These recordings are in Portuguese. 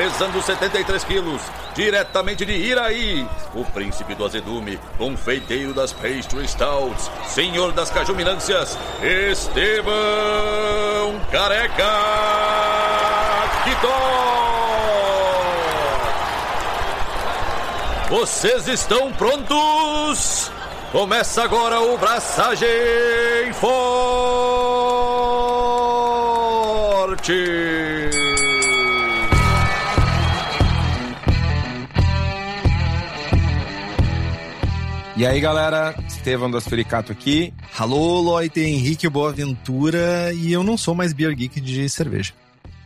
pesando 73 quilos, diretamente de Iraí, o príncipe do azedume, confeiteiro das pastry stouts, senhor das cajuminâncias, Estevão Careca Quitó. Vocês estão prontos? Começa agora o Braçagem Forte! E aí, galera, Estevão das Furicato aqui. Alô, Loite, Henrique Boaventura, e eu não sou mais Beer Geek de cerveja.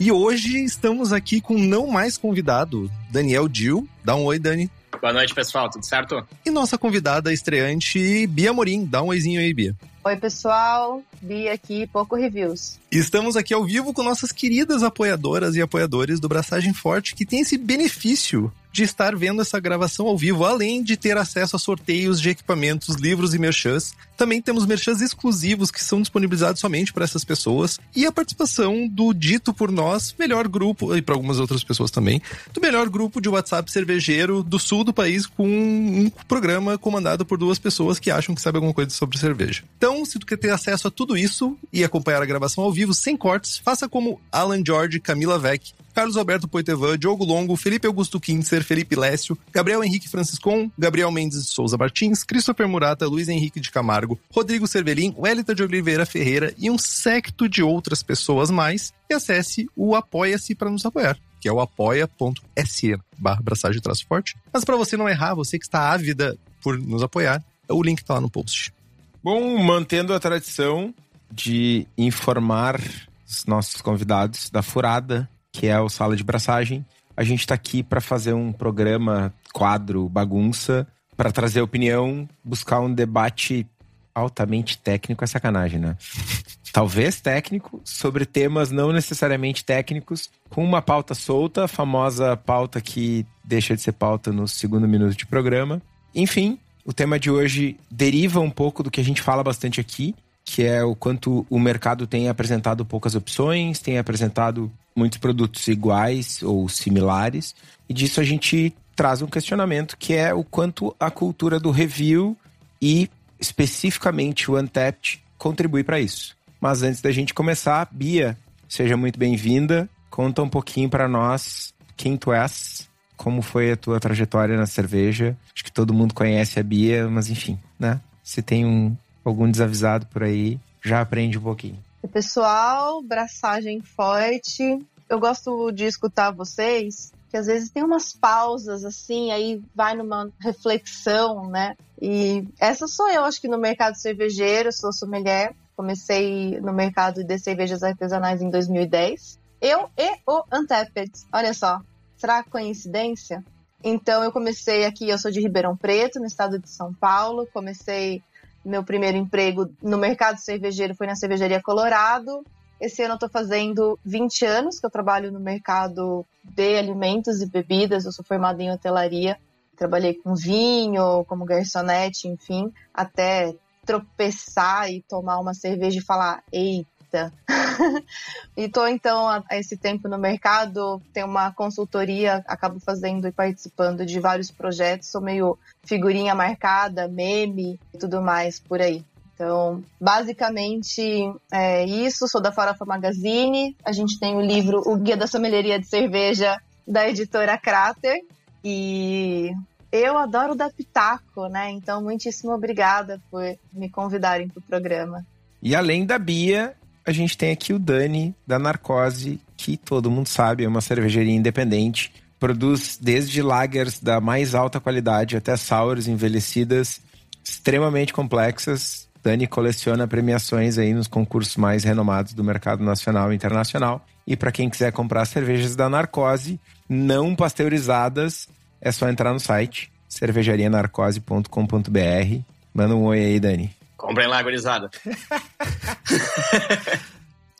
E hoje estamos aqui com não mais convidado, Daniel Dil. Dá um oi, Dani. Boa noite, pessoal, tudo certo? E nossa convidada estreante, Bia Morim. Dá um oizinho aí, Bia. Oi, pessoal. Bia aqui, pouco reviews. Estamos aqui ao vivo com nossas queridas apoiadoras e apoiadores do Braçagem Forte, que tem esse benefício de estar vendo essa gravação ao vivo, além de ter acesso a sorteios de equipamentos, livros e merchans. Também temos merchans exclusivos que são disponibilizados somente para essas pessoas e a participação do dito por nós melhor grupo e para algumas outras pessoas também, do melhor grupo de WhatsApp cervejeiro do sul do país com um programa comandado por duas pessoas que acham que sabem alguma coisa sobre cerveja. Então, se tu quer ter acesso a tudo isso e acompanhar a gravação ao vivo sem cortes, faça como Alan George, Camila Vec, Carlos Alberto Poitevin, Diogo Longo, Felipe Augusto Kintzer, Felipe Lécio, Gabriel Henrique Franciscon, Gabriel Mendes de Souza Martins, Christopher Murata, Luiz Henrique de Camargo, Rodrigo Cervelin, Wellington de Oliveira Ferreira e um secto de outras pessoas mais. E acesse o Apoia-se para nos apoiar que é o apoia.se barra. Mas para você não errar, você que está ávida por nos apoiar, o link está lá no post. Bom, mantendo a tradição de informar os nossos convidados da furada, que é o Sala de Braçagem, a gente está aqui para fazer um programa, quadro, bagunça, para trazer opinião, buscar um debate altamente técnico, é sacanagem, né? Talvez técnico, sobre temas não necessariamente técnicos, com uma pauta solta, a famosa pauta que deixa de ser pauta no segundo minuto de programa. Enfim, o tema de hoje deriva um pouco do que a gente fala bastante aqui, que é o quanto o mercado tem apresentado poucas opções, tem apresentado muitos produtos iguais ou similares, e disso a gente traz um questionamento que é o quanto a cultura do review e especificamente o Untapped contribui para isso. Mas antes da gente começar, Bia, seja muito bem-vinda. Conta um pouquinho para nós quem tu és, como foi a tua trajetória na cerveja. Acho que todo mundo conhece a Bia, mas enfim, né? Se tem um, algum desavisado por aí, já aprende um pouquinho. Pessoal, braçagem forte. Eu gosto de escutar vocês, que às vezes tem umas pausas assim, aí vai numa reflexão, né? E essa sou eu, acho que no mercado cervejeiro, sou sommelier, Comecei no mercado de cervejas artesanais em 2010. Eu e o Untapped. Olha só, será coincidência? Então eu comecei aqui, eu sou de Ribeirão Preto, no estado de São Paulo. Comecei meu primeiro emprego no mercado cervejeiro foi na cervejaria Colorado. Esse ano eu estou fazendo 20 anos que eu trabalho no mercado de alimentos e bebidas. Eu sou formada em hotelaria. Trabalhei com vinho, como garçonete, enfim, até tropeçar e tomar uma cerveja e falar, eita. e tô então há esse tempo no mercado, tenho uma consultoria, acabo fazendo e participando de vários projetos, sou meio figurinha marcada, meme e tudo mais por aí. Então, basicamente é isso. Sou da Farofa Magazine. A gente tem o livro O Guia da Sommelieria de Cerveja da editora Crater. E eu adoro dar pitaco, né? Então, muitíssimo obrigada por me convidarem para o programa. E além da Bia, a gente tem aqui o Dani, da Narcose, que todo mundo sabe, é uma cervejaria independente. Produz desde lagers da mais alta qualidade até sours envelhecidas extremamente complexas. Dani coleciona premiações aí nos concursos mais renomados do mercado nacional e internacional. E para quem quiser comprar cervejas da Narcose, não pasteurizadas, é só entrar no site cervejarianarcose.com.br. Manda um oi aí, Dani. Comprem lá, gurizada.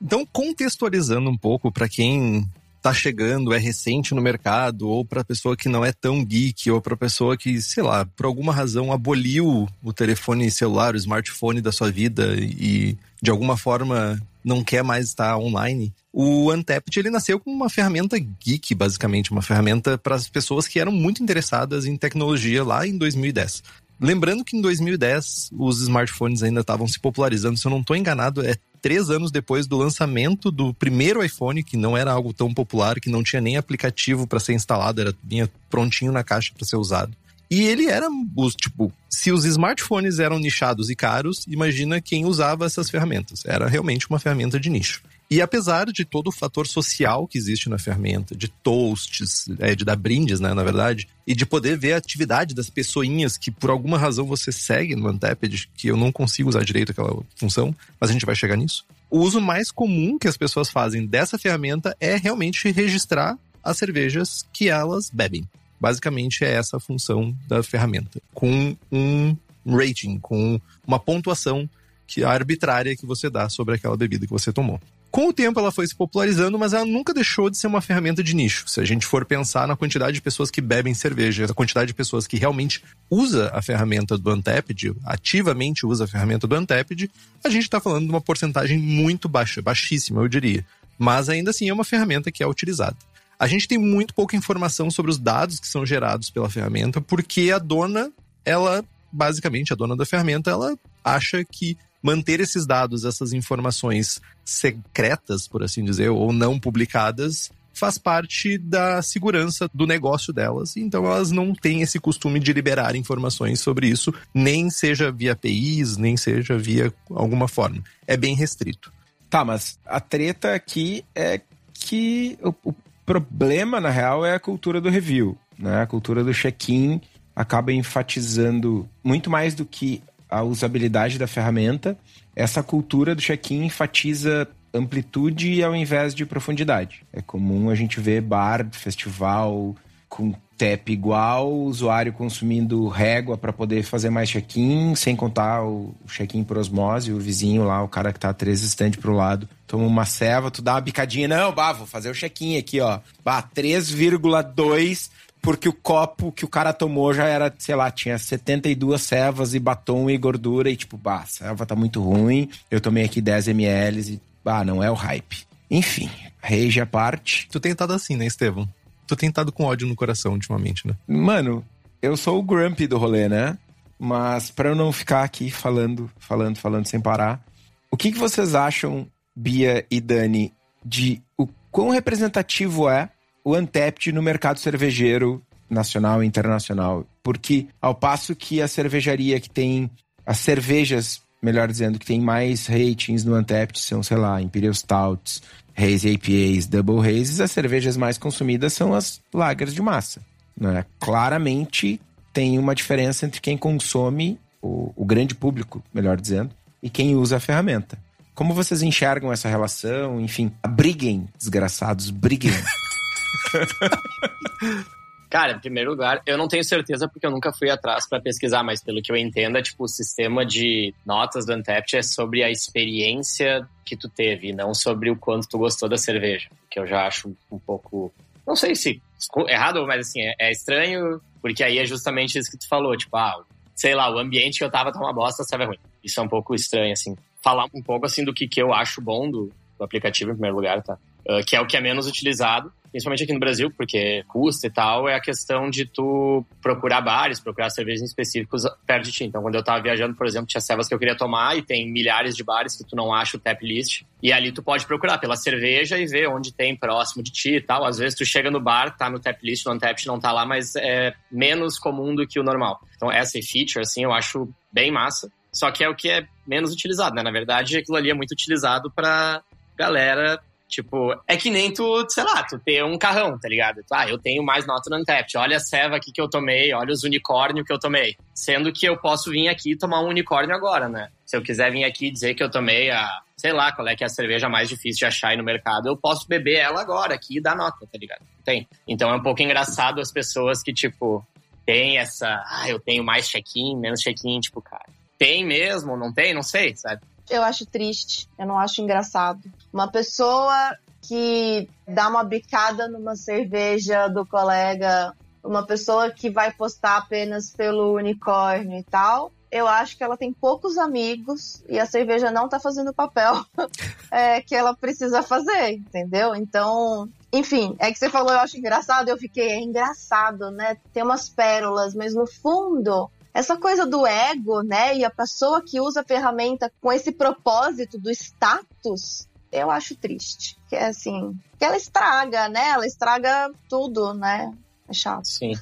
então, contextualizando um pouco para quem tá chegando, é recente no mercado, ou para pessoa que não é tão geek, ou para pessoa que, sei lá, por alguma razão aboliu o telefone celular, o smartphone da sua vida e de alguma forma não quer mais estar online. O Untapped ele nasceu como uma ferramenta geek, basicamente, uma ferramenta para as pessoas que eram muito interessadas em tecnologia lá em 2010. Lembrando que em 2010 os smartphones ainda estavam se popularizando, se eu não estou enganado, é três anos depois do lançamento do primeiro iPhone, que não era algo tão popular, que não tinha nem aplicativo para ser instalado, era vinha prontinho na caixa para ser usado. E ele era os tipo, se os smartphones eram nichados e caros, imagina quem usava essas ferramentas. Era realmente uma ferramenta de nicho. E apesar de todo o fator social que existe na ferramenta, de toasts, é, de dar brindes, né, na verdade, e de poder ver a atividade das pessoinhas que por alguma razão você segue no Untapped, que eu não consigo usar direito aquela função, mas a gente vai chegar nisso. O uso mais comum que as pessoas fazem dessa ferramenta é realmente registrar as cervejas que elas bebem. Basicamente é essa a função da ferramenta, com um rating, com uma pontuação que arbitrária que você dá sobre aquela bebida que você tomou. Com o tempo ela foi se popularizando, mas ela nunca deixou de ser uma ferramenta de nicho. Se a gente for pensar na quantidade de pessoas que bebem cerveja, a quantidade de pessoas que realmente usa a ferramenta do Untapped, ativamente usa a ferramenta do Untapped, a gente está falando de uma porcentagem muito baixa, baixíssima, eu diria. Mas ainda assim é uma ferramenta que é utilizada. A gente tem muito pouca informação sobre os dados que são gerados pela ferramenta, porque a dona, ela, basicamente, a dona da ferramenta, ela acha que manter esses dados, essas informações secretas, por assim dizer, ou não publicadas, faz parte da segurança do negócio delas. Então elas não têm esse costume de liberar informações sobre isso, nem seja via APIs, nem seja via alguma forma. É bem restrito. Tá, mas a treta aqui é que o, o problema, na real, é a cultura do review. Né? A cultura do check-in acaba enfatizando muito mais do que a usabilidade da ferramenta, essa cultura do check-in enfatiza amplitude ao invés de profundidade. É comum a gente ver bar, festival com TEP igual, usuário consumindo régua para poder fazer mais check-in, sem contar o check-in por osmose, o vizinho lá, o cara que tá três estantes pro lado, toma uma ceva, tu dá uma bicadinha, não, bah, vou fazer o check-in aqui, ó. Bah, 3,2 porque o copo que o cara tomou já era, sei lá, tinha 72 cevas e batom e gordura e tipo, bah, a ceva tá muito ruim, eu tomei aqui 10 ml e, bah, não é o hype. Enfim, rage à parte. Tu tem estado assim, né, Estevam? Tu tem estado com ódio no coração ultimamente, né? Mano, eu sou o grumpy do rolê, né? Mas para eu não ficar aqui falando, falando, falando sem parar, o que, que vocês acham, Bia e Dani, de o quão representativo é o Untapped no mercado cervejeiro nacional e internacional. Porque ao passo que a cervejaria que tem as cervejas, melhor dizendo, que tem mais ratings no Untapped são, sei lá, Imperial Stouts, Haze APAs, Double Hazes, as cervejas mais consumidas são as lagers de massa. Né? Claramente tem uma diferença entre quem consome, o, o grande público, melhor dizendo, e quem usa a ferramenta. Como vocês enxergam essa relação? Enfim, briguem, desgraçados, briguem. Cara, em primeiro lugar, eu não tenho certeza porque eu nunca fui atrás para pesquisar, mas pelo que eu entendo, é, tipo, o sistema de notas do Untapped é sobre a experiência que tu teve, não sobre o quanto tu gostou da cerveja, que eu já acho um pouco, não sei se errado, mas assim, é, é estranho, porque aí é justamente isso que tu falou, tipo, ah, sei lá, o ambiente que eu tava tá uma bosta, sabe ruim. Isso é um pouco estranho, assim. Falar um pouco, assim, do que, que eu acho bom do, do aplicativo, em primeiro lugar, tá? Uh, que é o que é menos utilizado, principalmente aqui no Brasil, porque custa e tal, é a questão de tu procurar bares, procurar cervejas específicos perto de ti. Então, quando eu tava viajando, por exemplo, tinha cevas que eu queria tomar e tem milhares de bares que tu não acha o tap list. E ali tu pode procurar pela cerveja e ver onde tem próximo de ti e tal. Às vezes tu chega no bar, tá no tap list, no Untapped não tá lá, mas é menos comum do que o normal. Então, essa feature, assim, eu acho bem massa. Só que é o que é menos utilizado, né? Na verdade, aquilo ali é muito utilizado pra galera Tipo, é que nem tu, sei lá, tu ter um carrão, tá ligado? Ah, eu tenho mais nota no Untapped. Olha a ceva aqui que eu tomei, olha os unicórnios que eu tomei. Sendo que eu posso vir aqui e tomar um unicórnio agora, né? Se eu quiser vir aqui dizer que eu tomei a, sei lá, qual é que é a cerveja mais difícil de achar aí no mercado, eu posso beber ela agora aqui e dar nota, tá ligado? Tem. Então é um pouco engraçado as pessoas que, tipo, tem essa, ah, eu tenho mais check-in, menos check-in, tipo, cara tem mesmo, não tem, não sei, sabe? Eu acho triste, eu não acho engraçado. Uma pessoa que dá uma bicada numa cerveja do colega, uma pessoa que vai postar apenas pelo unicórnio e tal, eu acho que ela tem poucos amigos e a cerveja não tá fazendo o papel é, que ela precisa fazer, entendeu? Então, enfim, é que você falou, eu acho engraçado, eu fiquei, é engraçado, né? Tem umas pérolas, mas no fundo, essa coisa do ego, né? E a pessoa que usa a ferramenta com esse propósito do status, eu acho triste. Que é assim, que ela estraga, né? Ela estraga tudo, né? É chato. Sim.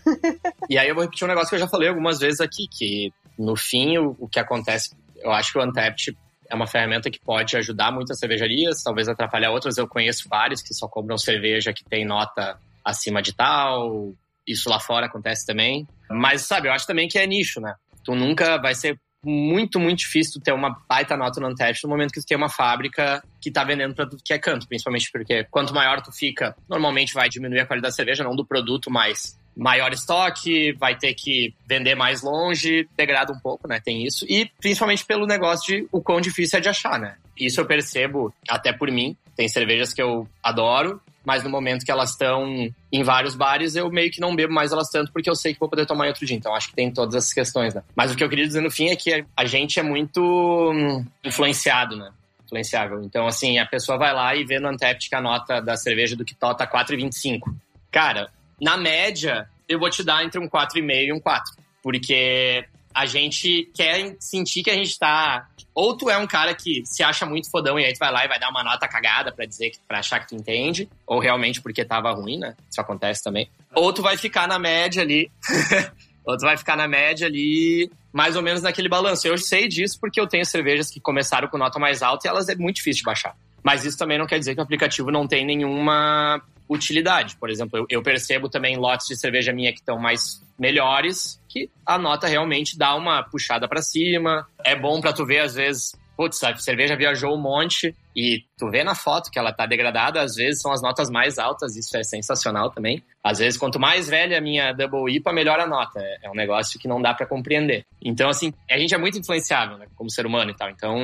e aí eu vou repetir um negócio que eu já falei algumas vezes aqui, que no fim o, o que acontece, eu acho que o Untapped é uma ferramenta que pode ajudar muitas cervejarias, talvez atrapalhar outras. Eu conheço vários que só cobram cerveja que tem nota acima de tal. Isso lá fora acontece também. Mas, sabe, eu acho também que é nicho, né? Tu nunca vai ser muito, muito difícil ter uma baita nota no Untapped no momento que tu tem uma fábrica que tá vendendo pra tudo que é canto, principalmente porque quanto maior tu fica, normalmente vai diminuir a qualidade da cerveja, não do produto, mas maior estoque, vai ter que vender mais longe, degrada um pouco, né? Tem isso. E principalmente pelo negócio de o quão difícil é de achar, né? Isso eu percebo até por mim. Tem cervejas que eu adoro, mas no momento que elas estão em vários bares, eu meio que não bebo mais elas tanto, porque eu sei que vou poder tomar em outro dia. Então acho que tem todas essas questões, né? Mas o que eu queria dizer no fim é que a gente é muito hum, influenciado, né? Influenciável. Então, assim, a pessoa vai lá e vê no Antept que a nota da cerveja do Kitó tá 4,25. Cara, na média, eu vou te dar entre um 4,5 e um 4. Porque a gente quer sentir que a gente tá. Ou tu é um cara que se acha muito fodão e aí tu vai lá e vai dar uma nota cagada para dizer para achar que tu entende, ou realmente porque tava ruim, né? Isso acontece também. Ou tu vai ficar na média ali. ou tu vai ficar na média ali, mais ou menos naquele balanço. Eu sei disso porque eu tenho cervejas que começaram com nota mais alta e elas é muito difícil de baixar. Mas isso também não quer dizer que o aplicativo não tem nenhuma utilidade. Por exemplo, eu, eu percebo também lotes de cerveja minha que estão mais melhores, que a nota realmente dá uma puxada para cima. É bom para tu ver, às vezes, putz, a cerveja viajou um monte e tu vê na foto que ela tá degradada, às vezes são as notas mais altas, isso é sensacional também. Às vezes, quanto mais velha a minha Double IPA, melhor a nota. É, é um negócio que não dá para compreender. Então, assim, a gente é muito influenciável, né, como ser humano e tal. Então,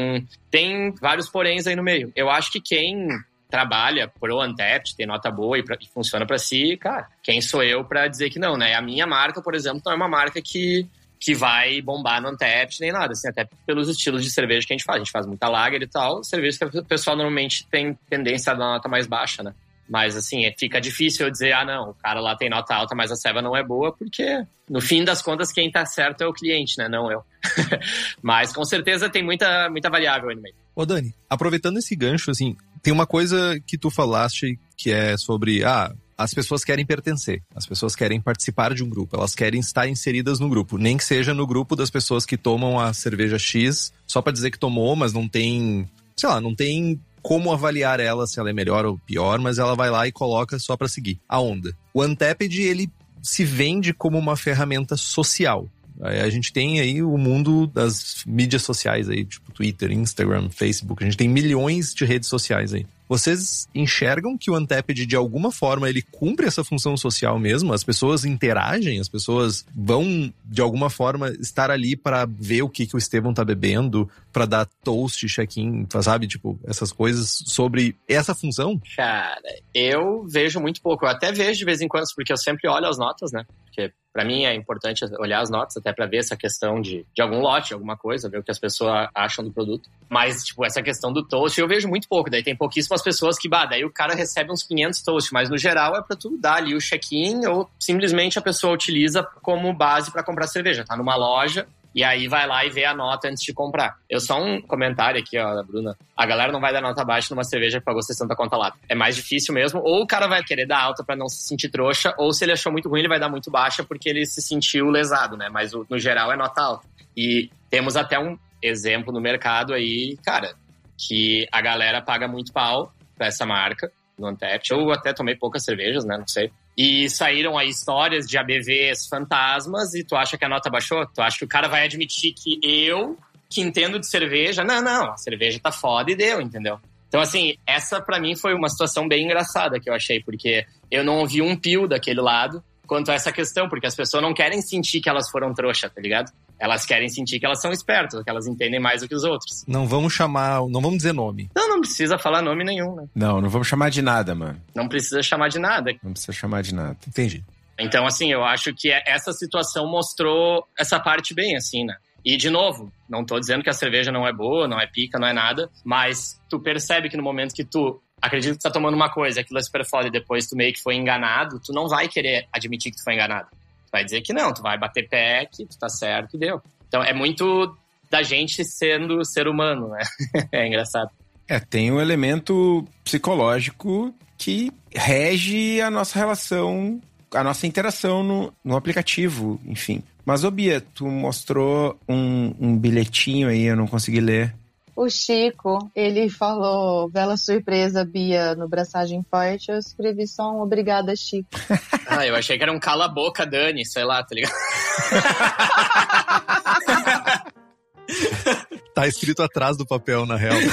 tem vários poréns aí no meio. Eu acho que quem trabalha pro Untapped, tem nota boa e, pra, e funciona para si, cara, quem sou eu para dizer que não, né? A minha marca, por exemplo, não é uma marca que, que vai bombar no Untapped nem nada, assim, até pelos estilos de cerveja que a gente faz. A gente faz muita lager e tal, cerveja que o pessoal normalmente tem tendência a dar nota mais baixa, né? Mas, assim, é, fica difícil eu dizer, ah, não, o cara lá tem nota alta, mas a ceva não é boa, porque, no fim das contas, quem tá certo é o cliente, né? Não eu. mas, com certeza, tem muita, muita variável aí no meio. Ô, Dani, aproveitando esse gancho, assim, tem uma coisa que tu falaste que é sobre, ah, as pessoas querem pertencer, as pessoas querem participar de um grupo, elas querem estar inseridas no grupo, nem que seja no grupo das pessoas que tomam a cerveja X só para dizer que tomou, mas não tem, sei lá, não tem como avaliar ela se ela é melhor ou pior, mas ela vai lá e coloca só para seguir a onda. O Untapped ele se vende como uma ferramenta social. A gente tem aí o mundo das mídias sociais aí, tipo Twitter, Instagram, Facebook. A gente tem milhões de redes sociais aí. Vocês enxergam que o Untapped, de alguma forma, ele cumpre essa função social mesmo? As pessoas interagem, as pessoas vão, de alguma forma, estar ali para ver o que, que o Estevão tá bebendo, para dar toast, check-in, sabe? Tipo, essas coisas sobre essa função? Cara, eu vejo muito pouco. Eu até vejo de vez em quando, porque eu sempre olho as notas, né? Porque para mim é importante olhar as notas até para ver essa questão de, de algum lote, alguma coisa, ver o que as pessoas acham do produto. Mas, tipo, essa questão do toast eu vejo muito pouco. Daí tem pouquíssimas pessoas que, bah, daí o cara recebe uns 500 toast, mas no geral é para tu dar ali o check-in ou simplesmente a pessoa utiliza como base para comprar cerveja. Tá numa loja, e aí vai lá e vê a nota antes de comprar. Eu só um comentário aqui, ó, da Bruna. A galera não vai dar nota baixa numa cerveja que pagou 60 conta lá. É mais difícil mesmo. Ou o cara vai querer dar alta para não se sentir trouxa, ou se ele achou muito ruim, ele vai dar muito baixa porque ele se sentiu lesado, né? Mas no geral é nota alta. E temos até um exemplo no mercado aí, cara, que a galera paga muito pau pra essa marca no Antep. Eu até tomei poucas cervejas, né? Não sei. E saíram aí histórias de ABVs fantasmas e tu acha que a nota baixou? Tu acha que o cara vai admitir que eu, que entendo de cerveja, não, não, a cerveja tá foda e deu, entendeu? Então, assim, essa para mim foi uma situação bem engraçada que eu achei, porque eu não ouvi um pio daquele lado quanto a essa questão, porque as pessoas não querem sentir que elas foram trouxa, tá ligado? Elas querem sentir que elas são espertas, que elas entendem mais do que os outros. Não vamos chamar, não vamos dizer nome. Então não precisa falar nome nenhum, né? Não, não vamos chamar de nada, mano. Não precisa chamar de nada. Não precisa chamar de nada. Entendi. Então, assim, eu acho que essa situação mostrou essa parte bem, assim, né? E, de novo, não tô dizendo que a cerveja não é boa, não é pica, não é nada, mas tu percebe que no momento que tu acredita que tu tá tomando uma coisa, aquilo é super foda e depois tu meio que foi enganado, tu não vai querer admitir que tu foi enganado. Vai dizer que não, tu vai bater pé, que tu tá certo e deu. Então, é muito da gente sendo ser humano, né? é engraçado. É, tem um elemento psicológico que rege a nossa relação, a nossa interação no, no aplicativo, enfim. Mas, ô Bia, tu mostrou um, um bilhetinho aí, eu não consegui ler. O Chico, ele falou, bela surpresa, Bia, no Braçagem Forte. Eu escrevi só um obrigada, Chico. ah, eu achei que era um cala-boca, Dani, sei lá, tá ligado? tá escrito atrás do papel, na real.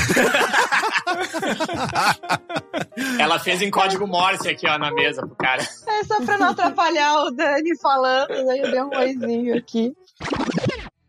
Ela fez em código Morse aqui, ó, na mesa pro cara. É só pra não atrapalhar o Dani falando, aí eu dei um oizinho aqui.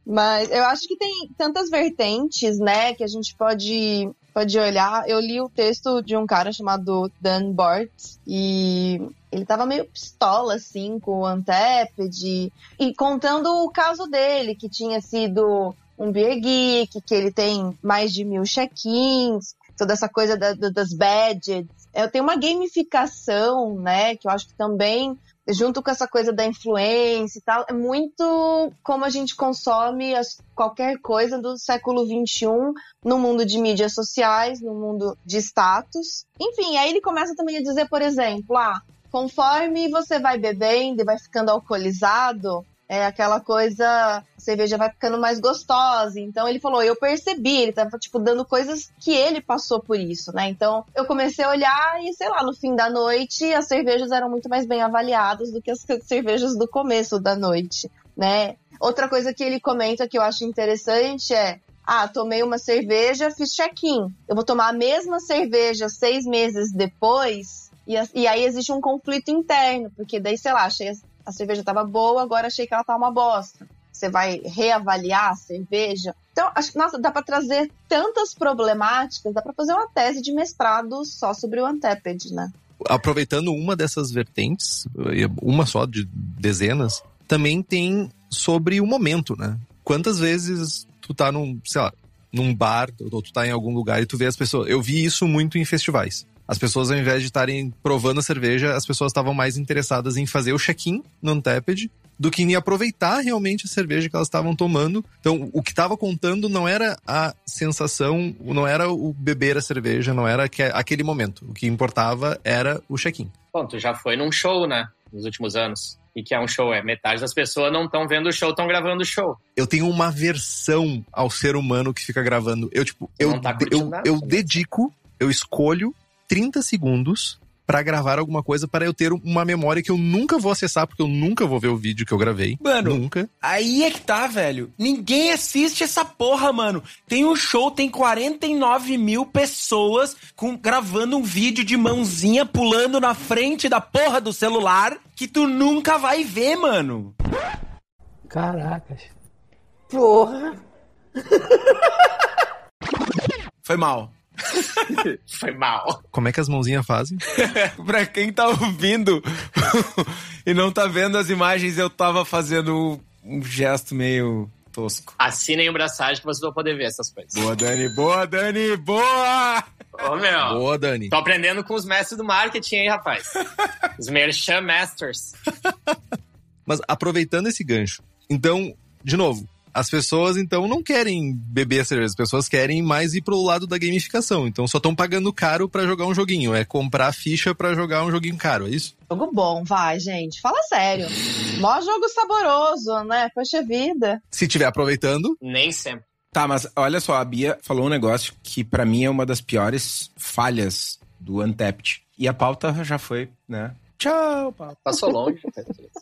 Mas eu acho que tem tantas vertentes, né, que a gente pode, pode olhar. Eu li o texto de um cara chamado Dan Bort e ele tava meio pistola, assim, com o Anteped e contando o caso dele, que tinha sido um beer geek, que ele tem mais de mil check-ins, toda essa coisa da, da, das badges. Eu tenho uma gamificação, né, que eu acho que também, junto com essa coisa da influência e tal, é muito como a gente consome as, qualquer coisa do século XXI no mundo de mídias sociais, no mundo de status. Enfim, aí ele começa também a dizer, por exemplo, ah, conforme você vai bebendo e vai ficando alcoolizado, é aquela coisa, a cerveja vai ficando mais gostosa. Então ele falou, eu percebi, ele tava tipo dando coisas que ele passou por isso, né? Então eu comecei a olhar e sei lá, no fim da noite as cervejas eram muito mais bem avaliadas do que as cervejas do começo da noite, né? Outra coisa que ele comenta que eu acho interessante é ah, tomei uma cerveja, fiz check-in. Eu vou tomar a mesma cerveja seis meses depois, e, e aí existe um conflito interno, porque daí, sei lá, achei a cerveja estava boa, agora achei que ela tá uma bosta. Você vai reavaliar a cerveja. Então, acho que, nossa, dá para trazer tantas problemáticas, dá para fazer uma tese de mestrado só sobre o Anteped, né? Aproveitando uma dessas vertentes, uma só de dezenas, também tem sobre o momento, né? Quantas vezes tu tá num, sei lá, num bar, ou tu tá em algum lugar e tu vê as pessoas. Eu vi isso muito em festivais. As pessoas, ao invés de estarem provando a cerveja, as pessoas estavam mais interessadas em fazer o check-in no Untapped do que em aproveitar realmente a cerveja que elas estavam tomando. Então, o que estava contando não era a sensação, não era o beber a cerveja, não era aquele momento. O que importava era o check-in. Bom, tu já foi num show, né? Nos últimos anos. E que é um show, é metade das pessoas não estão vendo o show, estão gravando o show. Eu tenho uma versão ao ser humano que fica gravando. Eu, tipo, eu, tá eu, eu, eu dedico, eu escolho 30 segundos para gravar alguma coisa para eu ter uma memória que eu nunca vou acessar, porque eu nunca vou ver o vídeo que eu gravei. Mano, nunca. Aí é que tá, velho. Ninguém assiste essa porra, mano. Tem um show, tem 49 mil pessoas com, gravando um vídeo de mãozinha pulando na frente da porra do celular que tu nunca vai ver, mano. Caracas. Porra. Foi mal. Foi mal. Como é que as mãozinhas fazem? pra quem tá ouvindo e não tá vendo as imagens, eu tava fazendo um gesto meio tosco. Assinem o braçagem que vocês vão poder ver essas coisas. Boa, Dani. Boa, Dani. Boa! Ô, meu. Boa, Dani. Tô aprendendo com os mestres do marketing aí, rapaz. os Merchan Masters. Mas aproveitando esse gancho, então, de novo, as pessoas, então, não querem beber a cerveja, as pessoas querem mais ir pro lado da gamificação. Então, só estão pagando caro para jogar um joguinho. É comprar ficha para jogar um joguinho caro, é isso? Jogo bom, vai, gente. Fala sério. Mó jogo saboroso, né? Poxa vida. Se tiver aproveitando. Nem sempre. Tá, mas olha só, a Bia falou um negócio que para mim é uma das piores falhas do Untapped. E a pauta já foi, né? Tchau, pauta. Passou longe.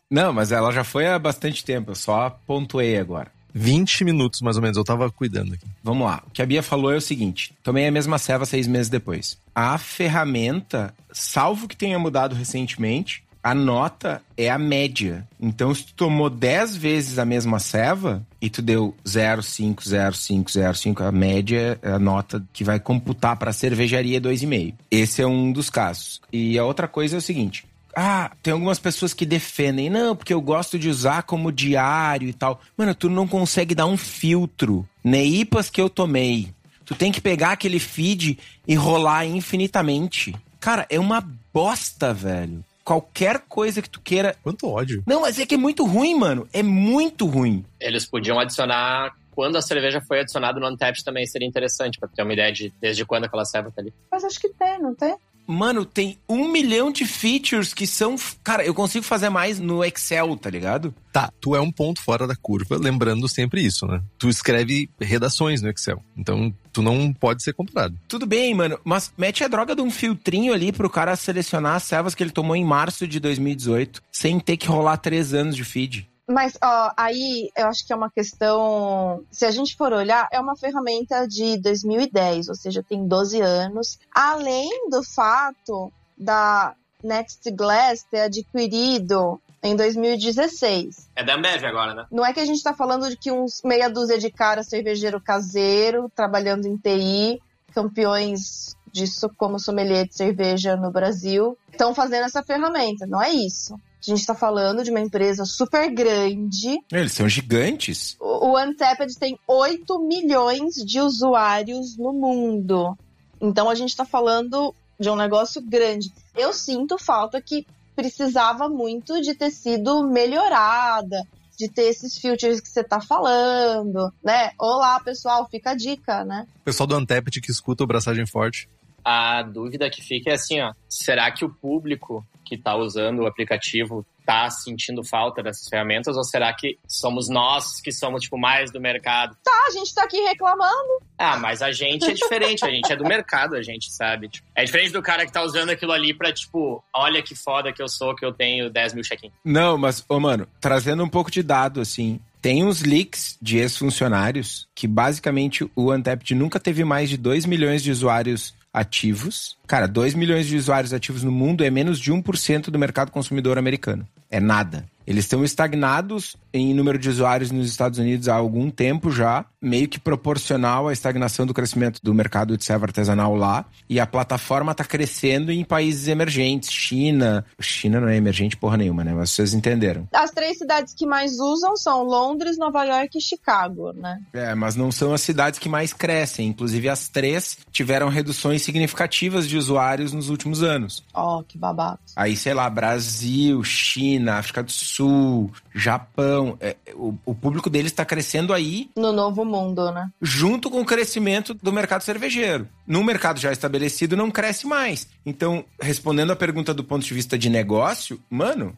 Não, mas ela já foi há bastante tempo, eu só pontuei agora. 20 minutos, mais ou menos. Eu tava cuidando aqui. Vamos lá. O que a Bia falou é o seguinte: tomei a mesma ceva seis meses depois. A ferramenta, salvo que tenha mudado recentemente, a nota é a média. Então, se tu tomou 10 vezes a mesma ceva e tu deu 0,5, 0,5, 0,5, a média é a nota que vai computar para a cervejaria 2,5. Esse é um dos casos. E a outra coisa é o seguinte: ah, tem algumas pessoas que defendem, não, porque eu gosto de usar como diário e tal. Mano, tu não consegue dar um filtro. Neipas que eu tomei. Tu tem que pegar aquele feed e rolar infinitamente. Cara, é uma bosta, velho. Qualquer coisa que tu queira. Quanto ódio. Não, mas é que é muito ruim, mano. É muito ruim. Eles podiam adicionar quando a cerveja foi adicionada no Untapped também seria interessante, pra ter uma ideia de desde quando aquela serva tá ali. Mas acho que tem, não tem? Mano, tem um milhão de features que são. Cara, eu consigo fazer mais no Excel, tá ligado? Tá, tu é um ponto fora da curva, lembrando sempre isso, né? Tu escreve redações no Excel, então tu não pode ser comparado. Tudo bem, mano, mas mete a droga de um filtrinho ali pro cara selecionar as servas que ele tomou em março de 2018, sem ter que rolar três anos de feed. Mas ó, aí eu acho que é uma questão. Se a gente for olhar, é uma ferramenta de 2010, ou seja, tem 12 anos. Além do fato da Next Glass ter adquirido em 2016. É da Ambev agora, né? Não é que a gente está falando de que uns meia dúzia de cara cervejeiro caseiro, trabalhando em TI, campeões disso como sommelier de cerveja no Brasil, estão fazendo essa ferramenta. Não é isso. A gente está falando de uma empresa super grande. Eles são gigantes. O, o Untapped tem 8 milhões de usuários no mundo. Então a gente está falando de um negócio grande. Eu sinto falta que precisava muito de ter sido melhorada, de ter esses filters que você tá falando, né? Olá, pessoal, fica a dica, né? Pessoal do Untapped que escuta o Braçagem Forte. A dúvida que fica é assim, ó, será que o público que está usando o aplicativo está sentindo falta dessas ferramentas ou será que somos nós que somos tipo mais do mercado? Tá, a gente tá aqui reclamando. Ah, mas a gente é diferente, a gente é do mercado, a gente sabe. Tipo, é diferente do cara que tá usando aquilo ali pra, tipo, olha que foda que eu sou, que eu tenho 10 mil check-in. Não, mas, ô mano, trazendo um pouco de dado, assim, tem uns leaks de ex-funcionários que basicamente o Untapped nunca teve mais de 2 milhões de usuários ativos. Cara, 2 milhões de usuários ativos no mundo é menos de 1% do mercado consumidor americano. É nada. Eles estão estagnados em número de usuários nos Estados Unidos há algum tempo já, meio que proporcional à estagnação do crescimento do mercado de serva artesanal lá. E a plataforma está crescendo em países emergentes, China. China não é emergente porra nenhuma, né? Mas vocês entenderam. As três cidades que mais usam são Londres, Nova York e Chicago, né? É, mas não são as cidades que mais crescem. Inclusive, as três tiveram reduções significativas de usuários nos últimos anos. Ó, oh, que babado. Aí, sei lá, Brasil, China, África do Sul, Japão. É, o, o, público deles está crescendo aí. No novo mundo, né? Junto com o crescimento do mercado cervejeiro. No mercado já estabelecido, não cresce mais. Então, respondendo a pergunta do ponto de vista de negócio, mano,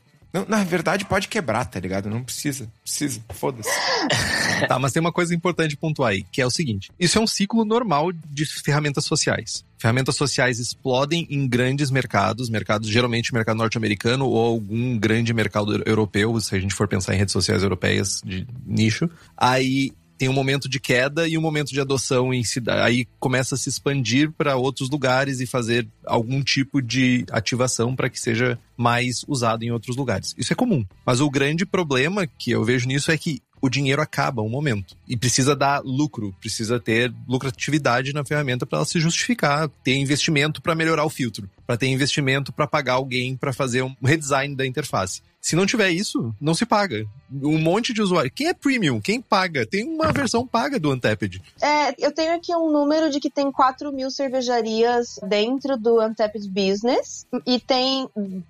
na verdade, pode quebrar, tá ligado? Não precisa. Precisa. Foda-se. tá, mas tem uma coisa importante pontuar aí, que é o seguinte: isso é um ciclo normal de ferramentas sociais. Ferramentas sociais explodem em grandes mercados, mercados geralmente mercado norte-americano ou algum grande mercado europeu, se a gente for pensar em redes sociais europeias de nicho. Aí tem um momento de queda e um momento de adoção em cidade. Aí começa a se expandir para outros lugares e fazer algum tipo de ativação para que seja mais usado em outros lugares. Isso é comum. Mas o grande problema que eu vejo nisso é que o dinheiro acaba um momento. E precisa dar lucro, precisa ter lucratividade na ferramenta para ela se justificar, ter investimento para melhorar o filtro, para ter investimento para pagar alguém para fazer um redesign da interface. Se não tiver isso, não se paga. Um monte de usuário. Quem é premium? Quem paga? Tem uma versão paga do Untapped. É, eu tenho aqui um número de que tem 4 mil cervejarias dentro do Untapped Business e tem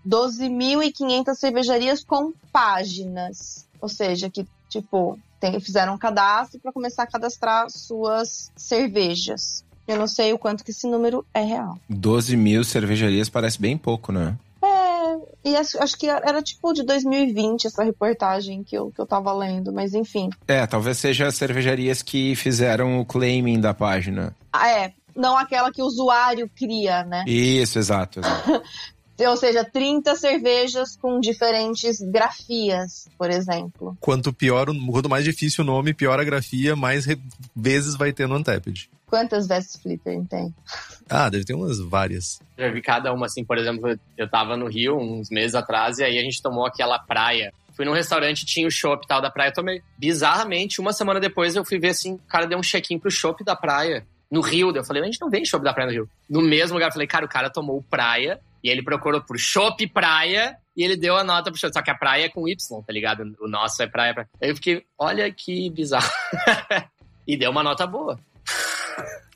12.500 cervejarias com páginas. Ou seja, que Tipo, tem, fizeram um cadastro para começar a cadastrar suas cervejas. Eu não sei o quanto que esse número é real. 12 mil cervejarias parece bem pouco, né? É, e acho, acho que era tipo de 2020 essa reportagem que eu, que eu tava lendo, mas enfim. É, talvez seja as cervejarias que fizeram o claiming da página. Ah, é, não aquela que o usuário cria, né? Isso, exato. exato. Ou seja, 30 cervejas com diferentes grafias, por exemplo. Quanto pior, quanto mais difícil o nome, pior a grafia, mais vezes vai ter no Untapped. Quantas vestes Flitter tem? Ah, deve ter umas várias. Já vi cada uma, assim, por exemplo, eu tava no Rio uns meses atrás e aí a gente tomou aquela praia. Fui num restaurante, tinha o chopp tal da praia, tomei. Bizarramente, uma semana depois eu fui ver assim, o cara deu um check-in pro chopp da praia. No Rio, eu falei, a gente não vende chopp da praia no Rio. No mesmo lugar, eu falei, cara, o cara tomou praia e ele procurou por chopp praia e ele deu a nota pro chopp. Só que a praia é com Y, tá ligado? O nosso é praia. praia. Aí eu fiquei, olha que bizarro. e deu uma nota boa.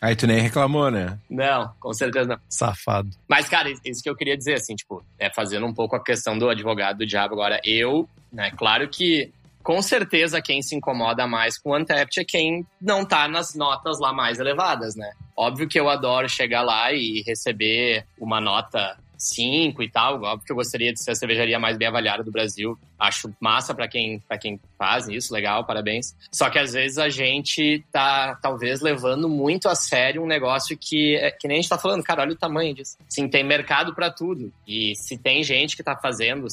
Aí tu nem reclamou, né? Não, com certeza não. Safado. Mas, cara, isso que eu queria dizer, assim, tipo, é fazendo um pouco a questão do advogado do diabo. Agora, eu, né, claro que com certeza quem se incomoda mais com o Untapped é quem não tá nas notas lá mais elevadas, né? Óbvio que eu adoro chegar lá e receber uma nota 5 e tal. Óbvio que eu gostaria de ser a cervejaria mais bem avaliada do Brasil. Acho massa para quem, pra quem faz isso, legal, parabéns. Só que às vezes a gente tá, talvez, levando muito a sério um negócio que, é, que nem a gente tá falando, cara, olha o tamanho disso. Sim, tem mercado para tudo. E se tem gente que tá fazendo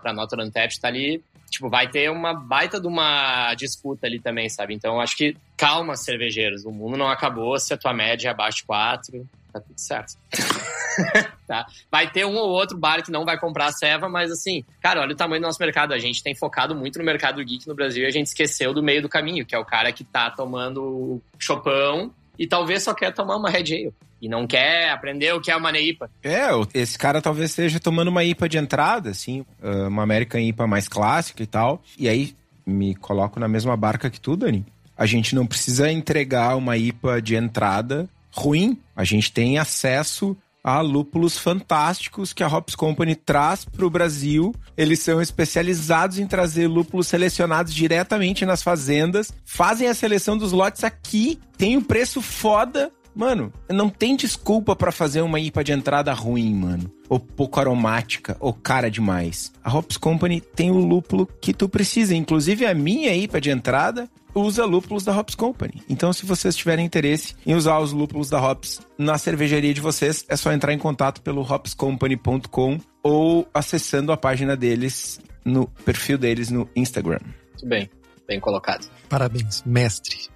pra nota do Untapped, tá ali tipo, vai ter uma baita de uma disputa ali também, sabe? Então, acho que calma, cervejeiros. O mundo não acabou se a tua média é abaixo de 4. Tá tudo certo. tá? Vai ter um ou outro bar que não vai comprar a ceva, mas assim, cara, olha o tamanho do nosso mercado. A gente tem focado muito no mercado geek no Brasil e a gente esqueceu do meio do caminho, que é o cara que tá tomando chopão e talvez só quer tomar uma Red Ale. E não quer aprender o que é uma IPA. É, esse cara talvez esteja tomando uma IPA de entrada, assim, uma American IPA mais clássica e tal. E aí, me coloco na mesma barca que tu, Dani. A gente não precisa entregar uma IPA de entrada ruim. A gente tem acesso a lúpulos fantásticos que a Hops Company traz para o Brasil. Eles são especializados em trazer lúpulos selecionados diretamente nas fazendas, fazem a seleção dos lotes aqui, tem um preço foda. Mano, não tem desculpa para fazer uma IPA de entrada ruim, mano. Ou pouco aromática, ou cara demais. A Hops Company tem o lúpulo que tu precisa. Inclusive, a minha IPA de entrada usa lúpulos da Hops Company. Então, se vocês tiverem interesse em usar os lúpulos da Hops na cervejaria de vocês, é só entrar em contato pelo hopscompany.com ou acessando a página deles no perfil deles no Instagram. Muito bem, bem colocado. Parabéns, mestre.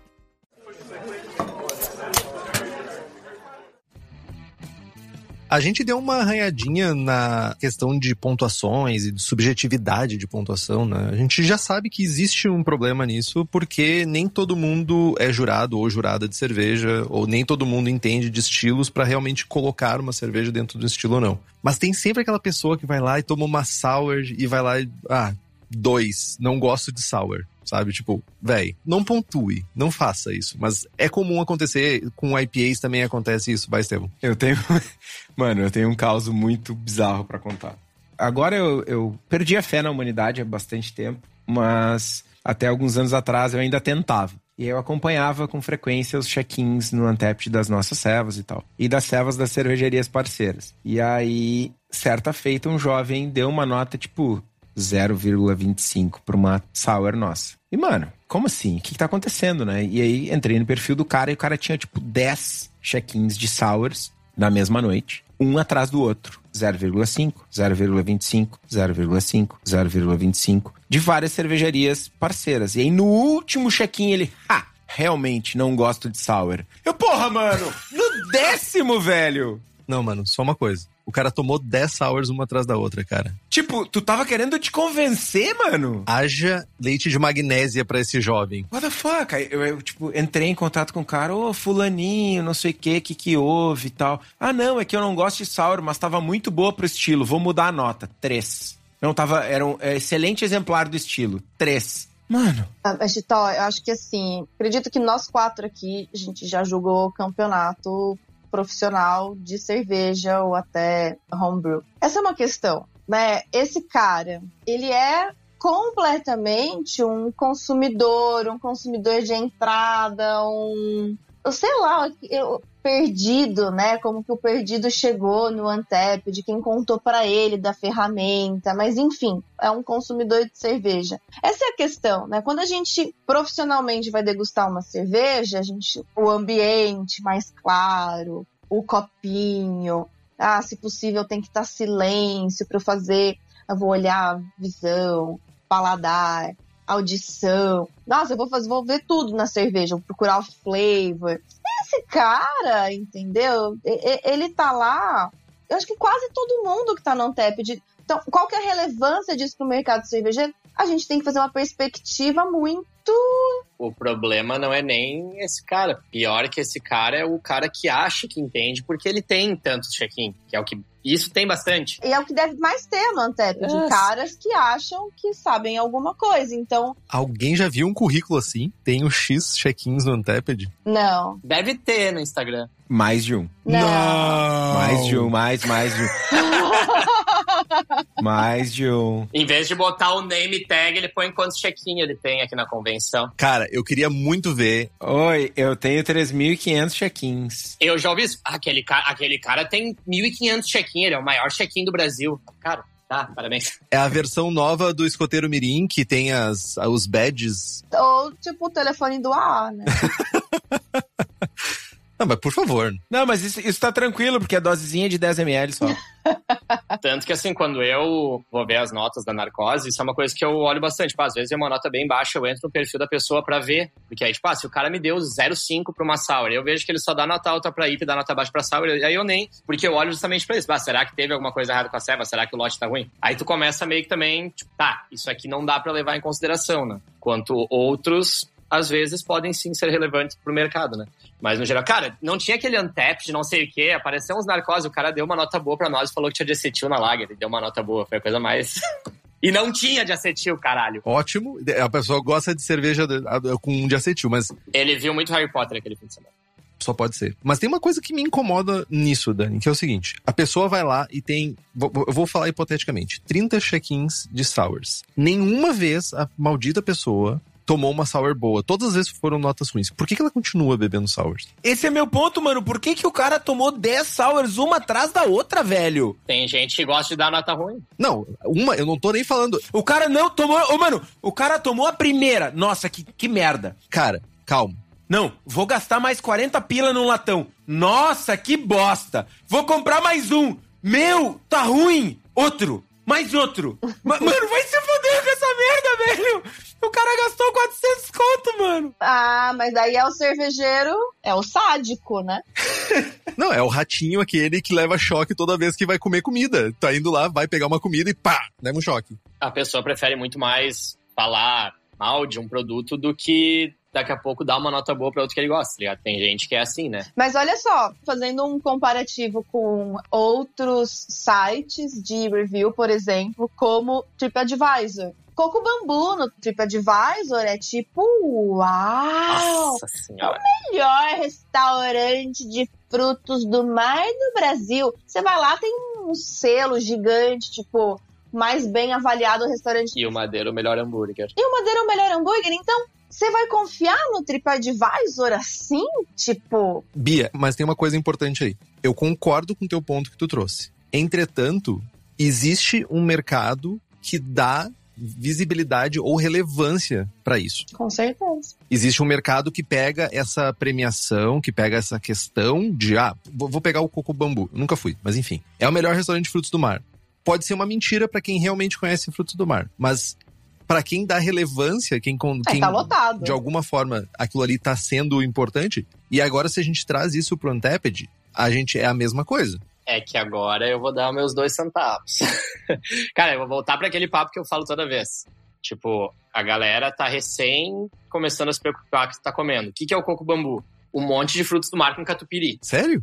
A gente deu uma arranhadinha na questão de pontuações e de subjetividade de pontuação, né? A gente já sabe que existe um problema nisso, porque nem todo mundo é jurado ou jurada de cerveja, ou nem todo mundo entende de estilos para realmente colocar uma cerveja dentro do estilo ou não. Mas tem sempre aquela pessoa que vai lá e toma uma sour e vai lá e. Ah, dois, não gosto de sour sabe? Tipo, véi, não pontue, não faça isso. Mas é comum acontecer, com IPAs também acontece isso, vai, Estevam. Eu tenho. Mano, eu tenho um caso muito bizarro para contar. Agora eu, eu perdi a fé na humanidade há bastante tempo, mas até alguns anos atrás eu ainda tentava. E eu acompanhava com frequência os check-ins no Antept das nossas servas e tal. E das servas das cervejarias parceiras. E aí, certa feita, um jovem deu uma nota tipo 0,25 para uma sour nossa. E, mano, como assim? O que, que tá acontecendo, né? E aí entrei no perfil do cara e o cara tinha, tipo, 10 check-ins de sours na mesma noite, um atrás do outro. 0,5, 0,25, 0,5, 0,25, de várias cervejarias parceiras. E aí no último check-in ele, ha, realmente não gosto de sour. Eu, porra, mano, no décimo, velho! Não, mano, só uma coisa. O cara tomou 10 sours uma atrás da outra, cara. Tipo, tu tava querendo te convencer, mano? Haja leite de magnésia para esse jovem. What the fuck? Eu, eu, tipo, entrei em contato com o cara, ô, oh, fulaninho, não sei o que, que que houve e tal. Ah, não, é que eu não gosto de sour, mas tava muito boa pro estilo, vou mudar a nota. Três. Não tava, era um é, excelente exemplar do estilo. Três. Mano. Ah, Chitó, eu acho que assim, acredito que nós quatro aqui, a gente já jogou campeonato profissional de cerveja ou até homebrew. Essa é uma questão, né? Esse cara, ele é completamente um consumidor, um consumidor de entrada, um eu sei lá, eu, perdido, né? Como que o perdido chegou no Antep, de quem contou para ele da ferramenta, mas enfim, é um consumidor de cerveja. Essa é a questão, né? Quando a gente profissionalmente vai degustar uma cerveja, a gente o ambiente mais claro, o copinho, ah, se possível tem que estar silêncio para fazer, eu vou olhar visão, paladar, audição. Nossa, eu vou fazer, vou ver tudo na cerveja, vou procurar o flavor. Esse cara, entendeu? Ele tá lá. Eu acho que quase todo mundo que tá no Antep. Então, qual que é a relevância disso pro mercado cervejeiro? A gente tem que fazer uma perspectiva muito o problema não é nem esse cara. Pior que esse cara é o cara que acha que entende, porque ele tem tantos check-in, que é o que. Isso tem bastante. E é o que deve mais ter no Antep, de caras que acham que sabem alguma coisa. Então. Alguém já viu um currículo assim? Tem o X check-ins no Anteped? Não. Deve ter no Instagram. Mais de um. Não. Não. Mais de um, mais, mais de um. mais de um. Em vez de botar o name tag, ele põe quantos check-in ele tem aqui na convenção. Cara, eu queria muito ver. Oi, eu tenho 3.500 check-ins. Eu já ouvi isso. Aquele, ca aquele cara tem 1.500 check-in, ele é o maior check-in do Brasil. Cara, Tá, parabéns. É a versão nova do escoteiro Mirim, que tem as, os badges. Ou tipo o telefone do AA, né? Não, mas por favor. Não, mas isso, isso tá tranquilo, porque é dosezinha de 10ml só. Tanto que assim, quando eu vou ver as notas da narcose, isso é uma coisa que eu olho bastante. Tipo, às vezes é uma nota bem baixa, eu entro no perfil da pessoa pra ver. Porque aí, tipo, ah, se o cara me deu 0,5 pra uma sour, eu vejo que ele só dá nota alta pra IP e dá nota baixa pra sour, aí eu nem. Porque eu olho justamente pra isso. Ah, será que teve alguma coisa errada com a ceva? Será que o lote tá ruim? Aí tu começa meio que também, tipo, tá, isso aqui não dá pra levar em consideração, né? Quanto outros às vezes podem sim ser relevantes pro mercado, né? Mas no geral, cara, não tinha aquele Antep de não sei o quê, apareceu uns narcose, o cara deu uma nota boa pra nós e falou que tinha de acetil na lager, ele deu uma nota boa, foi a coisa mais... e não tinha de acetil, caralho. Ótimo, a pessoa gosta de cerveja com de acetil, mas... Ele viu muito Harry Potter aquele fim de semana. Só pode ser. Mas tem uma coisa que me incomoda nisso, Dani, que é o seguinte: a pessoa vai lá e tem. Eu vou falar hipoteticamente: 30 check-ins de sours. Nenhuma vez a maldita pessoa tomou uma sour boa. Todas as vezes foram notas ruins. Por que, que ela continua bebendo sours? Esse é meu ponto, mano. Por que, que o cara tomou 10 sours uma atrás da outra, velho? Tem gente que gosta de dar nota ruim. Não, uma, eu não tô nem falando. O cara não tomou. Ô, mano, o cara tomou a primeira. Nossa, que, que merda. Cara, calma. Não, vou gastar mais 40 pila num latão. Nossa, que bosta. Vou comprar mais um. Meu, tá ruim. Outro. Mais outro. mano, vai se foder com essa merda, velho. O cara gastou 400 conto, mano. Ah, mas aí é o cervejeiro, é o sádico, né? Não, é o ratinho aquele que leva choque toda vez que vai comer comida. Tá indo lá, vai pegar uma comida e pá, leva um choque. A pessoa prefere muito mais falar mal de um produto do que daqui a pouco dar uma nota boa para outro que ele gosta, tá ligado? Tem gente que é assim, né? Mas olha só, fazendo um comparativo com outros sites de review, por exemplo, como TripAdvisor. Coco Bambu no TripAdvisor é tipo, uau! Nossa senhora. É o melhor restaurante de frutos do mar do Brasil. Você vai lá, tem um selo gigante, tipo, mais bem avaliado restaurante. E o Madeira o melhor hambúrguer. E o Madeira o melhor hambúrguer. Então, você vai confiar no TripAdvisor assim? Tipo. Bia, mas tem uma coisa importante aí. Eu concordo com o teu ponto que tu trouxe. Entretanto, existe um mercado que dá visibilidade ou relevância para isso. Com certeza. Existe um mercado que pega essa premiação, que pega essa questão de, ah, vou pegar o Coco Bambu. Eu nunca fui, mas enfim. É o melhor restaurante de frutos do mar. Pode ser uma mentira para quem realmente conhece frutos do mar, mas para quem dá relevância, quem, é, quem tá lotado. de alguma forma aquilo ali tá sendo importante. E agora se a gente traz isso pro Anteped, a gente é a mesma coisa. É que agora eu vou dar meus dois centavos. Cara, eu vou voltar para aquele papo que eu falo toda vez. Tipo, a galera tá recém começando a se preocupar que tu tá comendo. O que, que é o coco bambu? Um monte de frutos do mar com catupiry. Sério?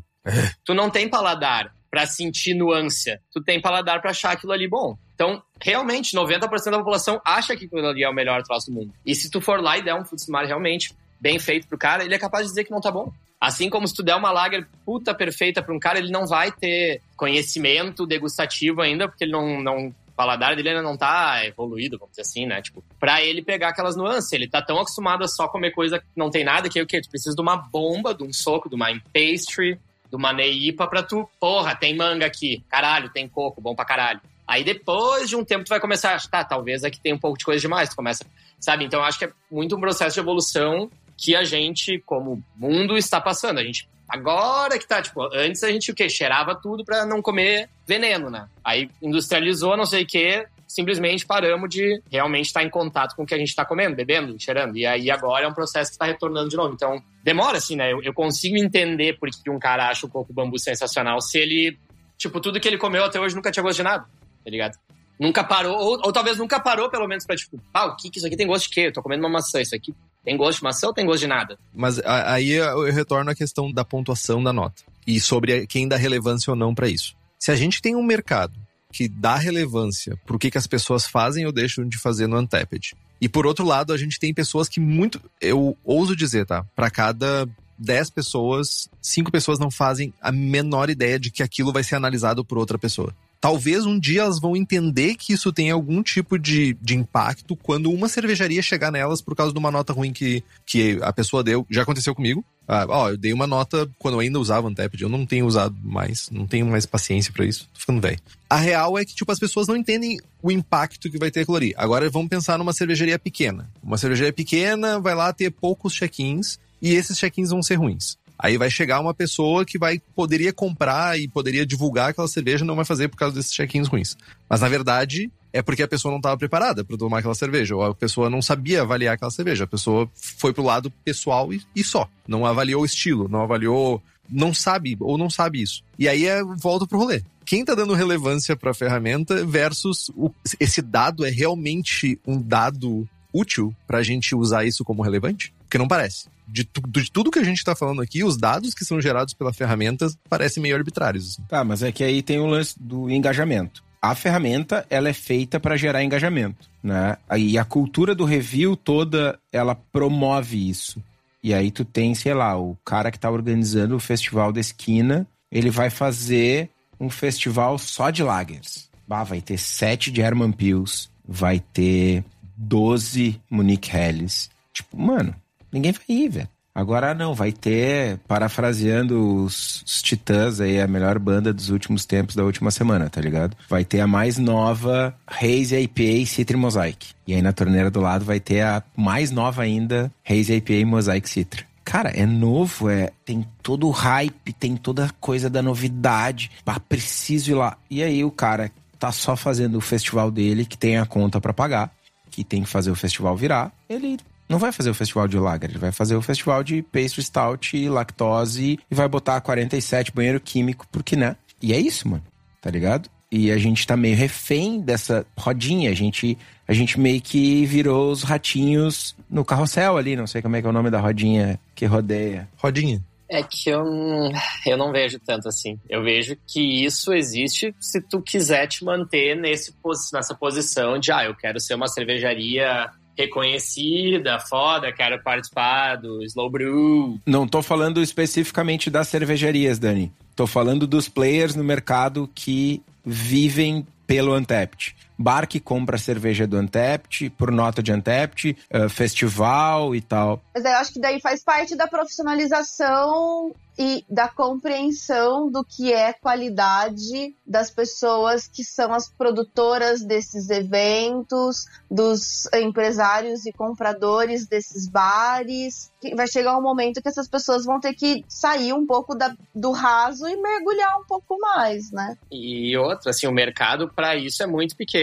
Tu não tem paladar para sentir nuance. Tu tem paladar para achar aquilo ali bom. Então, realmente, 90% da população acha que aquilo ali é o melhor troço do mundo. E se tu for lá e der um frutos do mar realmente bem feito pro cara, ele é capaz de dizer que não tá bom. Assim como se tu der uma lager puta perfeita para um cara, ele não vai ter conhecimento degustativo ainda, porque ele não, não o paladar dele ainda não tá evoluído, vamos dizer assim, né? Tipo, pra ele pegar aquelas nuances. Ele tá tão acostumado a só comer coisa que não tem nada, que é o quê? Tu precisa de uma bomba, de um soco, de uma pastry, de uma neipa pra tu, porra, tem manga aqui, caralho, tem coco, bom pra caralho. Aí depois de um tempo tu vai começar a achar, tá, talvez aqui tem um pouco de coisa demais, tu começa, sabe? Então eu acho que é muito um processo de evolução que a gente, como mundo, está passando. A gente, agora que tá, tipo, antes a gente o quê? Cheirava tudo para não comer veneno, né? Aí industrializou, não sei o quê, simplesmente paramos de realmente estar em contato com o que a gente está comendo, bebendo, cheirando. E aí agora é um processo que está retornando de novo. Então, demora assim, né? Eu, eu consigo entender por que um cara acha o coco bambu sensacional se ele, tipo, tudo que ele comeu até hoje nunca tinha gosto de nada, tá ligado? Nunca parou, ou, ou talvez nunca parou, pelo menos, pra tipo, ah, o que, que isso aqui tem gosto de quê? Eu tô comendo uma maçã, isso aqui tem gosto de maçã ou tem gosto de nada? Mas aí eu retorno à questão da pontuação da nota e sobre quem dá relevância ou não pra isso. Se a gente tem um mercado que dá relevância pro que, que as pessoas fazem ou deixam de fazer no Untapped, e por outro lado, a gente tem pessoas que muito, eu ouso dizer, tá? Pra cada 10 pessoas, 5 pessoas não fazem a menor ideia de que aquilo vai ser analisado por outra pessoa. Talvez um dia elas vão entender que isso tem algum tipo de, de impacto quando uma cervejaria chegar nelas por causa de uma nota ruim que, que a pessoa deu. Já aconteceu comigo. Ah, ó, eu dei uma nota quando eu ainda usava Untapped. Eu não tenho usado mais. Não tenho mais paciência pra isso. Tô ficando velho. A real é que, tipo, as pessoas não entendem o impacto que vai ter aquilo ali. Agora vamos pensar numa cervejaria pequena. Uma cervejaria pequena vai lá ter poucos check-ins e esses check-ins vão ser ruins. Aí vai chegar uma pessoa que vai poderia comprar e poderia divulgar aquela cerveja, não vai fazer por causa desses check-ins ruins. Mas na verdade é porque a pessoa não estava preparada para tomar aquela cerveja, ou a pessoa não sabia avaliar aquela cerveja. A pessoa foi pro lado pessoal e, e só. Não avaliou o estilo, não avaliou, não sabe ou não sabe isso. E aí é volta pro rolê. Quem tá dando relevância para a ferramenta versus o- esse dado é realmente um dado útil para a gente usar isso como relevante? Porque não parece. De, tu- de tudo que a gente está falando aqui, os dados que são gerados pela ferramenta parecem meio arbitrários. assim. Tá, mas é que aí tem o lance do engajamento. A ferramenta, ela é feita para gerar engajamento, né? E a cultura do review toda, ela promove isso. E aí tu tem, sei lá, o cara que tá organizando o festival da esquina, ele vai fazer um festival só de lagers. Bah, vai ter sete German Pils, vai ter 12 Munich Helles. Tipo, mano, ninguém vai ir, velho. Agora não, vai ter, parafraseando os, os Titãs aí, a melhor banda dos últimos tempos da última semana, tá ligado? Vai ter a mais nova Haze IPA Citra Mosaic. E aí na torneira do lado vai ter a mais nova ainda Haze IPA Mosaic Citra. Cara, é novo, é tem todo o hype, tem toda a coisa da novidade. Bah, preciso ir lá. E aí o cara tá só fazendo o festival dele, que tem a conta pra pagar, que tem que fazer o festival virar, ele não vai fazer o festival de lager, ele vai fazer o festival de pastry stout e lactose e vai botar 47 banheiro químico, porque né? E é isso, mano. Tá ligado? E a gente tá meio refém dessa rodinha, a gente a gente meio que virou os ratinhos no carrossel ali, não sei como é que é o nome da rodinha que rodeia. Rodinha. É que eu, não- eu não vejo tanto assim. Eu vejo que isso existe se tu quiser te manter nesse, nessa posição de, ah, eu quero ser uma cervejaria reconhecida, foda, quero participar do Slow Brew. Não tô falando especificamente das cervejarias, Dani. Tô falando dos players no mercado que vivem pelo Untapped. Bar que compra cerveja do Untapped, por nota de Untapped, eh, festival e tal. Mas eu acho que daí faz parte da profissionalização e da compreensão do que é qualidade das pessoas que são as produtoras desses eventos, dos empresários e compradores desses bares. Vai chegar um momento que essas pessoas vão ter que sair um pouco da- do raso e mergulhar um pouco mais, né? E outra, assim, o mercado para isso é muito pequeno.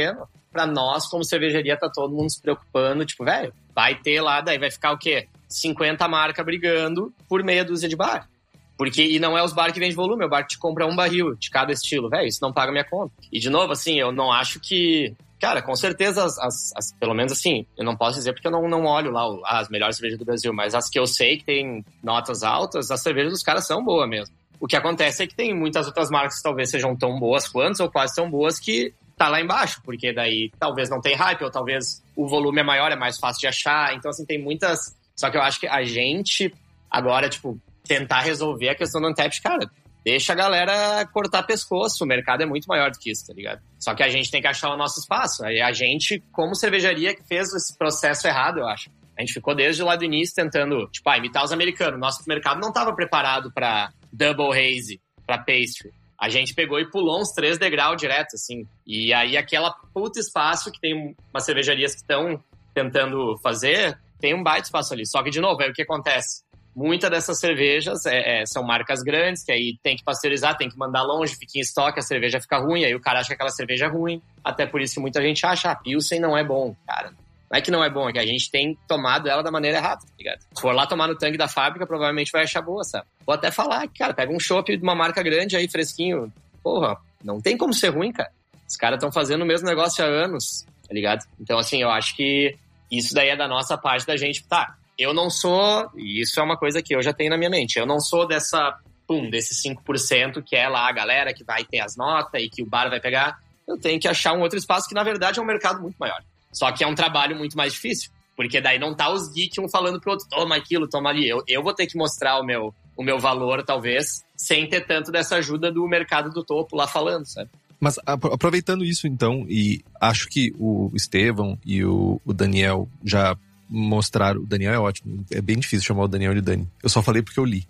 Para nós, como cervejaria, tá todo mundo se preocupando, tipo, velho, vai ter lá, daí vai ficar o quê? 50 marcas brigando por meia dúzia de bar. Porque, e não é os bar que vende volume, é o bar que te compra um barril de cada estilo, velho, isso não paga minha conta. E de novo, assim, eu não acho que. Cara, com certeza, as, as- as- pelo menos assim, eu não posso dizer porque eu não, não olho lá as melhores cervejas do Brasil, mas as que eu sei que tem notas altas, as cervejas dos caras são boas mesmo. O que acontece é que tem muitas outras marcas que talvez sejam tão boas quanto, ou quase tão boas, que tá lá embaixo, porque daí talvez não tem hype, ou talvez o volume é maior, é mais fácil de achar. Então, assim, tem muitas. Só que eu acho que a gente, agora, tipo, tentar resolver a questão do Untapped, cara, deixa a galera cortar pescoço. O mercado é muito maior do que isso, tá ligado? Só que a gente tem que achar o nosso espaço. Aí a gente, como cervejaria, que fez esse processo errado, eu acho. A gente ficou desde lá do início tentando, tipo, ah, imitar os americanos. Nosso mercado não estava preparado para double haze, para pastry. A gente pegou e pulou uns três degraus direto, assim. E aí aquela puta espaço que tem umas cervejarias que estão tentando fazer, tem um baita espaço ali. Só que, de novo, aí o que acontece? muitas dessas cervejas é, é, são marcas grandes, que aí tem que pasteurizar, tem que mandar longe, fica em estoque, a cerveja fica ruim, aí o cara acha que aquela cerveja é ruim. Até por isso que muita gente acha, ah, Pilsen não é bom, cara. Não é que não é bom, é que a gente tem tomado ela da maneira errada, tá ligado? Se for lá tomar no tanque da fábrica, provavelmente vai achar boa, sabe? Vou até falar, cara, pega um chopp de uma marca grande aí, fresquinho. Porra, não tem como ser ruim, cara. Os caras estão fazendo o mesmo negócio há anos, tá ligado? Então, assim, eu acho que isso daí é da nossa parte da gente, tá, eu não sou, e isso é uma coisa que eu já tenho na minha mente, eu não sou dessa, pum, desse 5% que é lá a galera que vai ter as notas e que o bar vai pegar. Eu tenho que achar um outro espaço que, na verdade, é um mercado muito maior. Só que é um trabalho muito mais difícil. Porque daí não tá os geeks um falando pro outro, toma aquilo, toma ali. Eu, eu vou ter que mostrar o meu, o meu valor, talvez, sem ter tanto dessa ajuda do mercado do topo lá falando, sabe? Mas aproveitando isso então, e acho que o Estevão e o, o Daniel já mostrar. O Daniel é ótimo. É bem difícil chamar o Daniel de Dani. Eu só falei porque eu li.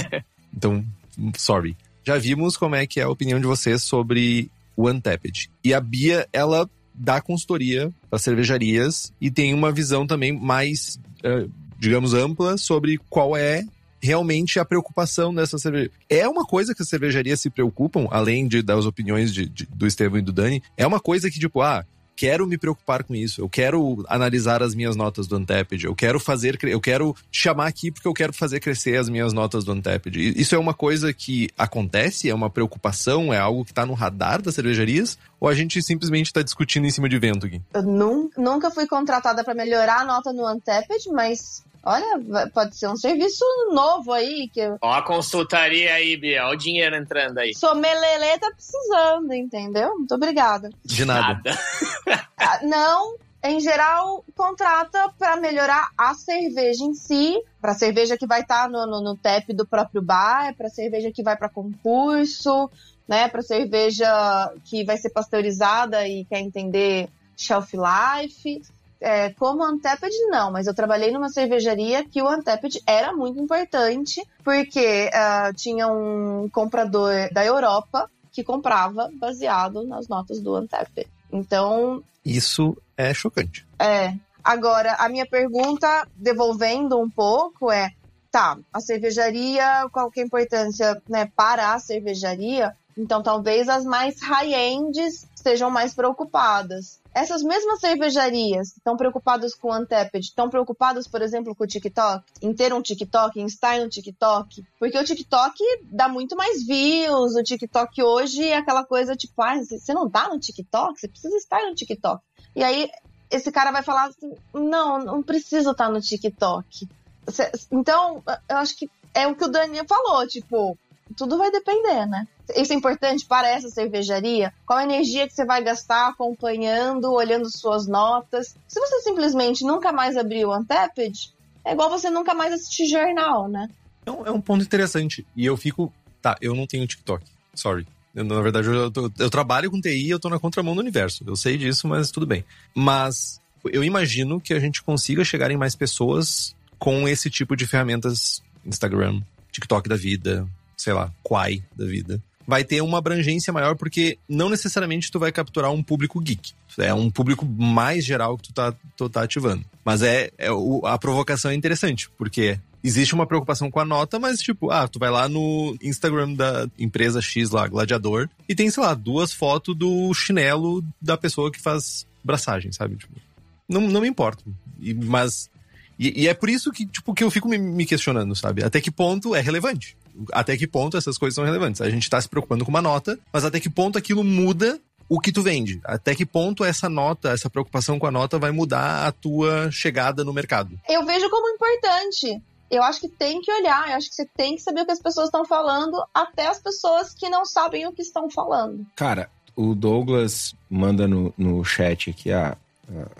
então, sorry. Já vimos como é que é a opinião de vocês sobre o Untapped. E a Bia, ela dá consultoria para cervejarias e tem uma visão também mais, uh, digamos, ampla sobre qual é realmente a preocupação dessa cerveja. É uma coisa que as cervejarias se preocupam, além de das opiniões de, de, do Estevão e do Dani, é uma coisa que, tipo, ah, quero me preocupar com isso, eu quero analisar as minhas notas do Untapped, eu quero fazer, eu quero chamar aqui porque eu quero fazer crescer as minhas notas do Untapped. Isso é uma coisa que acontece, é uma preocupação, é algo que está no radar das cervejarias, ou a gente simplesmente está discutindo em cima de vento aqui? Eu nunca fui contratada para melhorar a nota no Untapped, mas Olha, pode ser um serviço novo aí. Que... Ó a consultaria aí, Bia. Ó o dinheiro entrando aí. Somelelê tá precisando, entendeu? Muito obrigada. De nada. nada. Ah, não, em geral, contrata para melhorar a cerveja em si, para cerveja que vai estar tá no, no, no tap do próprio bar, para cerveja que vai para concurso, né, para cerveja que vai ser pasteurizada e quer entender shelf life é, como Untapped, não, mas eu trabalhei numa cervejaria que o Untapped era muito importante, porque uh, tinha um comprador da Europa que comprava baseado nas notas do Untapped. Então. Isso é chocante. É. Agora, a minha pergunta, devolvendo um pouco, é: tá, a cervejaria, qual que é a importância né, para a cervejaria? Então, talvez as mais high-ends estejam mais preocupadas. Essas mesmas cervejarias estão preocupadas com o Untapped, estão preocupadas, por exemplo, com o TikTok, em ter um TikTok, em estar no TikTok, porque o TikTok dá muito mais views, o TikTok hoje é aquela coisa tipo, ah, você não tá no TikTok, você precisa estar no TikTok. E aí esse cara vai falar assim, não, não preciso estar no TikTok. Então, eu acho que é o que o Daniel falou, tipo, tudo vai depender, né? Isso é importante para essa cervejaria? Qual a energia que você vai gastar acompanhando, olhando suas notas? Se você simplesmente nunca mais abrir o Untapped, é igual você nunca mais assistir jornal, né? Então, é um ponto interessante. E eu fico. Tá, eu não tenho TikTok. Sorry. Eu, na verdade, eu, eu, eu trabalho com TI eu tô na contramão do universo. Eu sei disso, mas tudo bem. Mas eu imagino que a gente consiga chegar em mais pessoas com esse tipo de ferramentas Instagram, TikTok da vida, sei lá, Quai da vida, vai ter uma abrangência maior porque não necessariamente tu vai capturar um público geek. É um público mais geral que tu tá, tu tá ativando. Mas é, é o, a provocação é interessante, porque existe uma preocupação com a nota, mas tipo, ah, tu vai lá no Instagram da empresa X lá, Gladiador, e tem, sei lá, duas fotos do chinelo da pessoa que faz braçagem, sabe? Tipo, não, não me importo. E, mas. E, e, é por isso que, tipo, que eu fico me, me questionando, sabe? Até que ponto é relevante até que ponto essas coisas são relevantes. A gente está se preocupando com uma nota, mas até que ponto aquilo muda o que tu vende? Até que ponto essa nota, essa preocupação com a nota vai mudar a tua chegada no mercado? Eu vejo como importante. Eu acho que tem que olhar, eu acho que você tem que saber o que as pessoas estão falando, até as pessoas que não sabem o que estão falando. Cara, o Douglas manda no, no chat aqui, ah,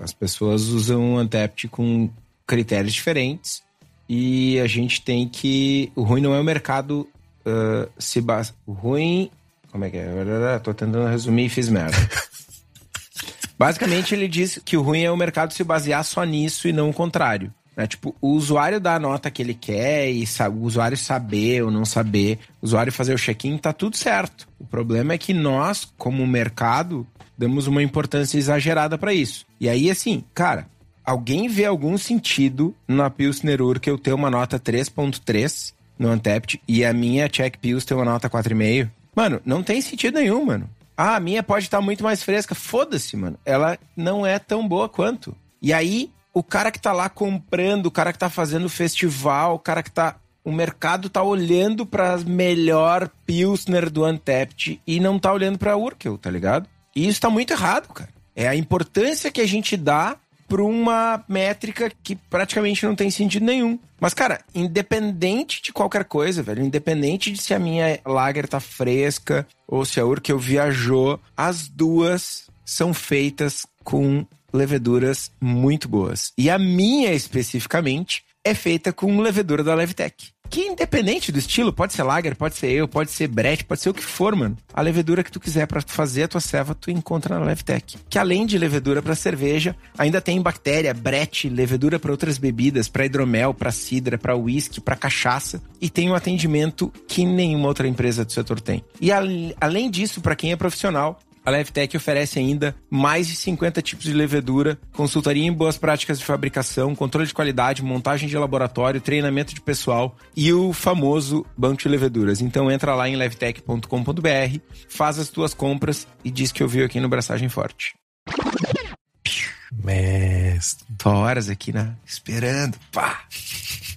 as pessoas usam o Antept com critérios diferentes e a gente tem que. O ruim não é o mercado uh, se base. O ruim. Como é que é? Tô tentando resumir e fiz merda. Basicamente, ele diz que o ruim é o mercado se basear só nisso e não o contrário. Né? Tipo, o usuário dar a nota que ele quer e o usuário saber ou não saber, o usuário fazer o check-in, tá tudo certo. O problema é que nós, como mercado, damos uma importância exagerada para isso. E aí, assim, cara, alguém vê algum sentido na Pilsner Urquell ter uma nota 3.3 no Antept e a minha Czech Pils ter uma nota 4,5? Mano, não tem sentido nenhum, mano. Ah, a minha pode estar muito mais fresca. Foda-se, mano. Ela não é tão boa quanto. E aí, o cara que tá lá comprando, o cara que tá fazendo festival, o cara que tá. O mercado tá olhando pra melhor Pilsner do Antept e não tá olhando pra Urkel, tá ligado? E isso tá muito errado, cara. É a importância que a gente dá pra uma métrica que praticamente não tem sentido nenhum. Mas, cara, independente de qualquer coisa, velho, independente de se a minha lager tá fresca ou se a Urkel viajou, as duas são feitas com leveduras muito boas. E a minha, especificamente, é feita com levedura da Levtech. Que independente do estilo, pode ser lager, pode ser eu, pode ser brete, pode ser o que for, mano. A levedura que tu quiser para fazer a tua ceva, tu encontra na Levtech. Que além de levedura para cerveja, ainda tem bactéria, brete, levedura para outras bebidas, para hidromel, para cidra, para whisky, para cachaça e tem um atendimento que nenhuma outra empresa do setor tem. E além disso, para quem é profissional, a Levtech oferece ainda mais de 50 tipos de levedura, consultoria em boas práticas de fabricação, controle de qualidade, montagem de laboratório, treinamento de pessoal e o famoso banco de leveduras. Então entra lá em levtech.com.br, faz as tuas compras e diz que ouviu aqui no Braçagem Forte. Mestre. Tô horas aqui, né? Esperando. Pá!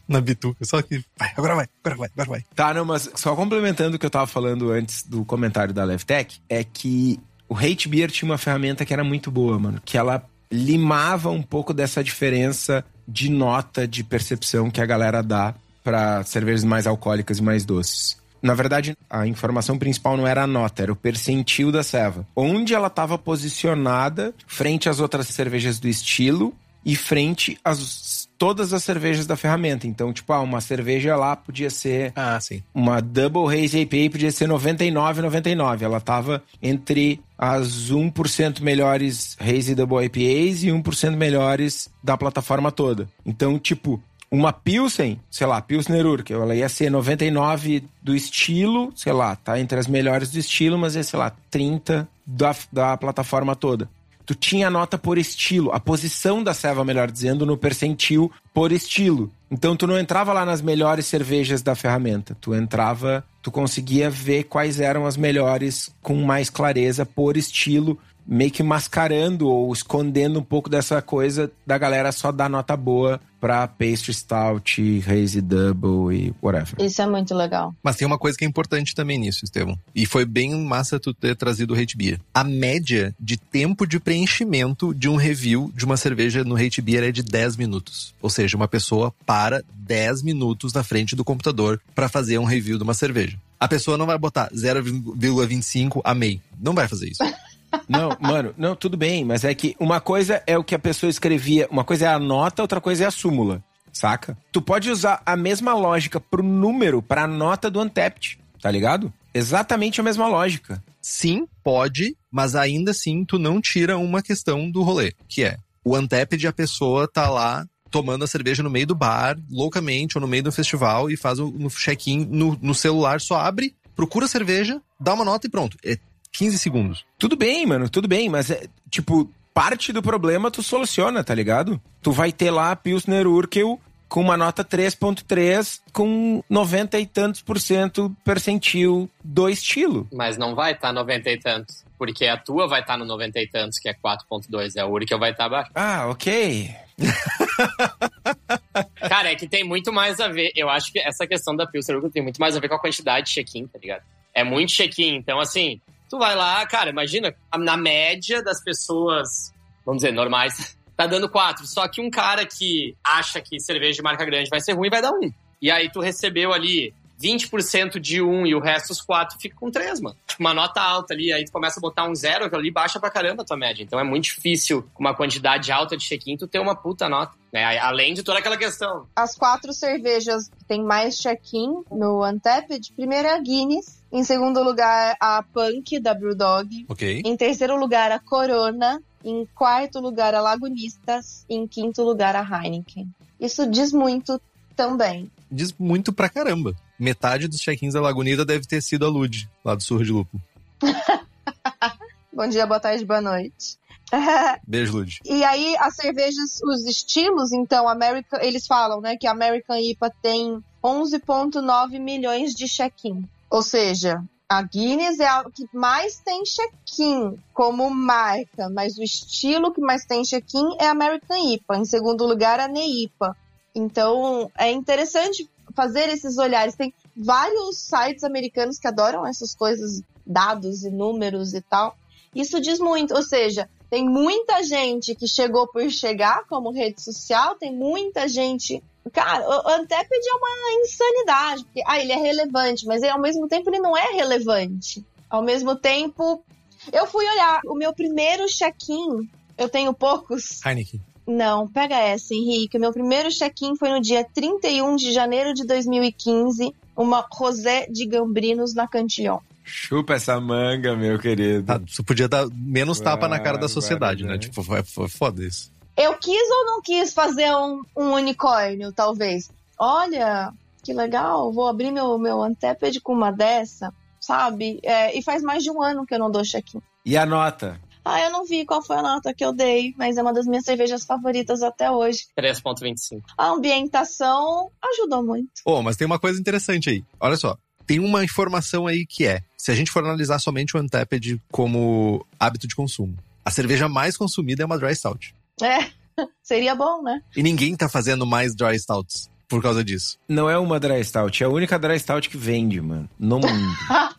Na bituca. Só que. Vai, agora vai, agora vai, agora vai. Tá, não, mas só complementando o que eu tava falando antes do comentário da Levtech, é que o Hate Beer tinha uma ferramenta que era muito boa, mano. Que ela limava um pouco dessa diferença de nota de percepção que a galera dá para cervejas mais alcoólicas e mais doces. Na verdade, a informação principal não era a nota, era o percentil da ceva. Onde ela estava posicionada frente às outras cervejas do estilo e frente às todas as cervejas da ferramenta. Então, tipo, ah, uma cerveja lá podia ser. Ah, sim. Uma Double Haze IPA podia ser 99,99. Ela tava entre as 1% melhores Haze Double IPAs e 1% melhores da plataforma toda. Então, tipo, uma Pilsen, sei lá, Pilsner Urquell, ela ia ser 99 do estilo, sei lá, tá entre as melhores do estilo, mas é, sei lá, 30 da, da plataforma toda tu tinha nota por estilo, a posição da ceva, melhor dizendo, no percentil por estilo. Então tu não entrava lá nas melhores cervejas da ferramenta, tu entrava, tu conseguia ver quais eram as melhores com mais clareza por estilo, meio que mascarando ou escondendo um pouco dessa coisa da galera só dar nota boa pra pastry stout, hazy double e whatever. Isso é muito legal. Mas tem uma coisa que é importante também nisso, Estevão. E foi bem massa tu ter trazido o Hate Beer. A média de tempo de preenchimento de um review de uma cerveja no Hate Beer é de 10 minutos. Ou seja, uma pessoa para 10 minutos na frente do computador para fazer um review de uma cerveja. A pessoa não vai botar 0,25 a MEI. Não vai fazer isso. Não, mano, não, tudo bem, mas é que uma coisa é o que a pessoa escrevia, uma coisa é a nota, outra coisa é a súmula, saca? Tu pode usar a mesma lógica pro número, pra nota do Antept, tá ligado? Exatamente a mesma lógica. Sim, pode, mas ainda assim tu não tira uma questão do rolê, que é o Untapped, a pessoa tá lá tomando a cerveja no meio do bar, loucamente, ou no meio do festival, e faz o check-in no, no celular, só abre, procura a cerveja, dá uma nota e pronto. É 15 segundos. Tudo bem, mano, tudo bem, mas é, tipo, parte do problema tu soluciona, tá ligado? Tu vai ter lá a Pilsner Urkel com uma nota 3.3 com 90 e tantos por cento percentil do estilo. Mas não vai estar tá 90 e tantos. Porque a tua vai estar tá no 90 e tantos, que é 4.2. É a Urkel vai estar tá abaixo. Ah, ok. Cara, é que tem muito mais a ver. Eu acho que essa questão da Pilsner Urkel tem muito mais a ver com a quantidade de check-in, tá ligado? É muito check-in. Então, assim, Tu vai lá, cara, imagina, na média das pessoas, vamos dizer, normais, tá dando quatro. Só que um cara que acha que cerveja de marca grande vai ser ruim vai dar um. E aí tu recebeu ali 20% de um e o resto, os quatro, fica com três, mano. Uma nota alta ali, aí tu começa a botar um zero, aquilo ali baixa pra caramba a tua média. Então é muito difícil, com uma quantidade alta de check-in, tu ter uma puta nota. Né? Além de toda aquela questão. As quatro cervejas que tem mais check-in no Untapped, primeiro é a Guinness, em segundo lugar a Punk da Brewdog, Ok. em terceiro lugar a Corona, em quarto lugar a Lagunistas, e em quinto lugar a Heineken. Isso diz muito também. Diz muito pra caramba. Metade dos check-ins da Lagunida deve ter sido a Lud, lá do Surro de Lupo. Bom dia, boa tarde, boa noite. Beijo, Lud. E aí, as cervejas, os estilos, então, American, eles falam, né, que a American IPA tem 11,9 milhões de check-in. Ou seja, a Guinness é a que mais tem check-in como marca, mas o estilo que mais tem check-in é a American IPA. Em segundo lugar, a NEIPA. Então, é interessante fazer esses olhares. Tem vários sites americanos que adoram essas coisas, dados e números e tal. Isso diz muito, ou seja, tem muita gente que chegou por chegar como rede social, tem muita gente. Cara, o Anteped é uma insanidade, porque ah, ele é relevante, mas ao mesmo tempo ele não é relevante. Ao mesmo tempo, eu fui olhar o meu primeiro check-in. Eu tenho poucos. Heineken. Não, pega essa, Henrique. O meu primeiro check-in foi no dia 31 de janeiro de 2015, uma Rosé de Gambrinos na Cantillon. Chupa essa manga, meu querido. Tá, você podia dar menos tapa na cara da Ah, sociedade, né? né? Tipo, foi, foi foda isso. Eu quis ou não quis fazer um, um unicórnio, talvez? Olha, que legal, vou abrir meu, meu Anteped com uma dessa, sabe? É, e faz mais de um ano que eu não dou check-in. E a nota? Ah, eu não vi qual foi a nota que eu dei, mas é uma das minhas cervejas favoritas até hoje. 3.25. A ambientação ajudou muito. Ô, mas tem uma coisa interessante aí. Olha só. Tem uma informação aí que é: se a gente for analisar somente o Untapped como hábito de consumo, a cerveja mais consumida é uma Dry Stout. É, seria bom, né? E ninguém tá fazendo mais Dry Stouts por causa disso. Não é uma dry stout, é a única dry stout que vende, mano, no mundo.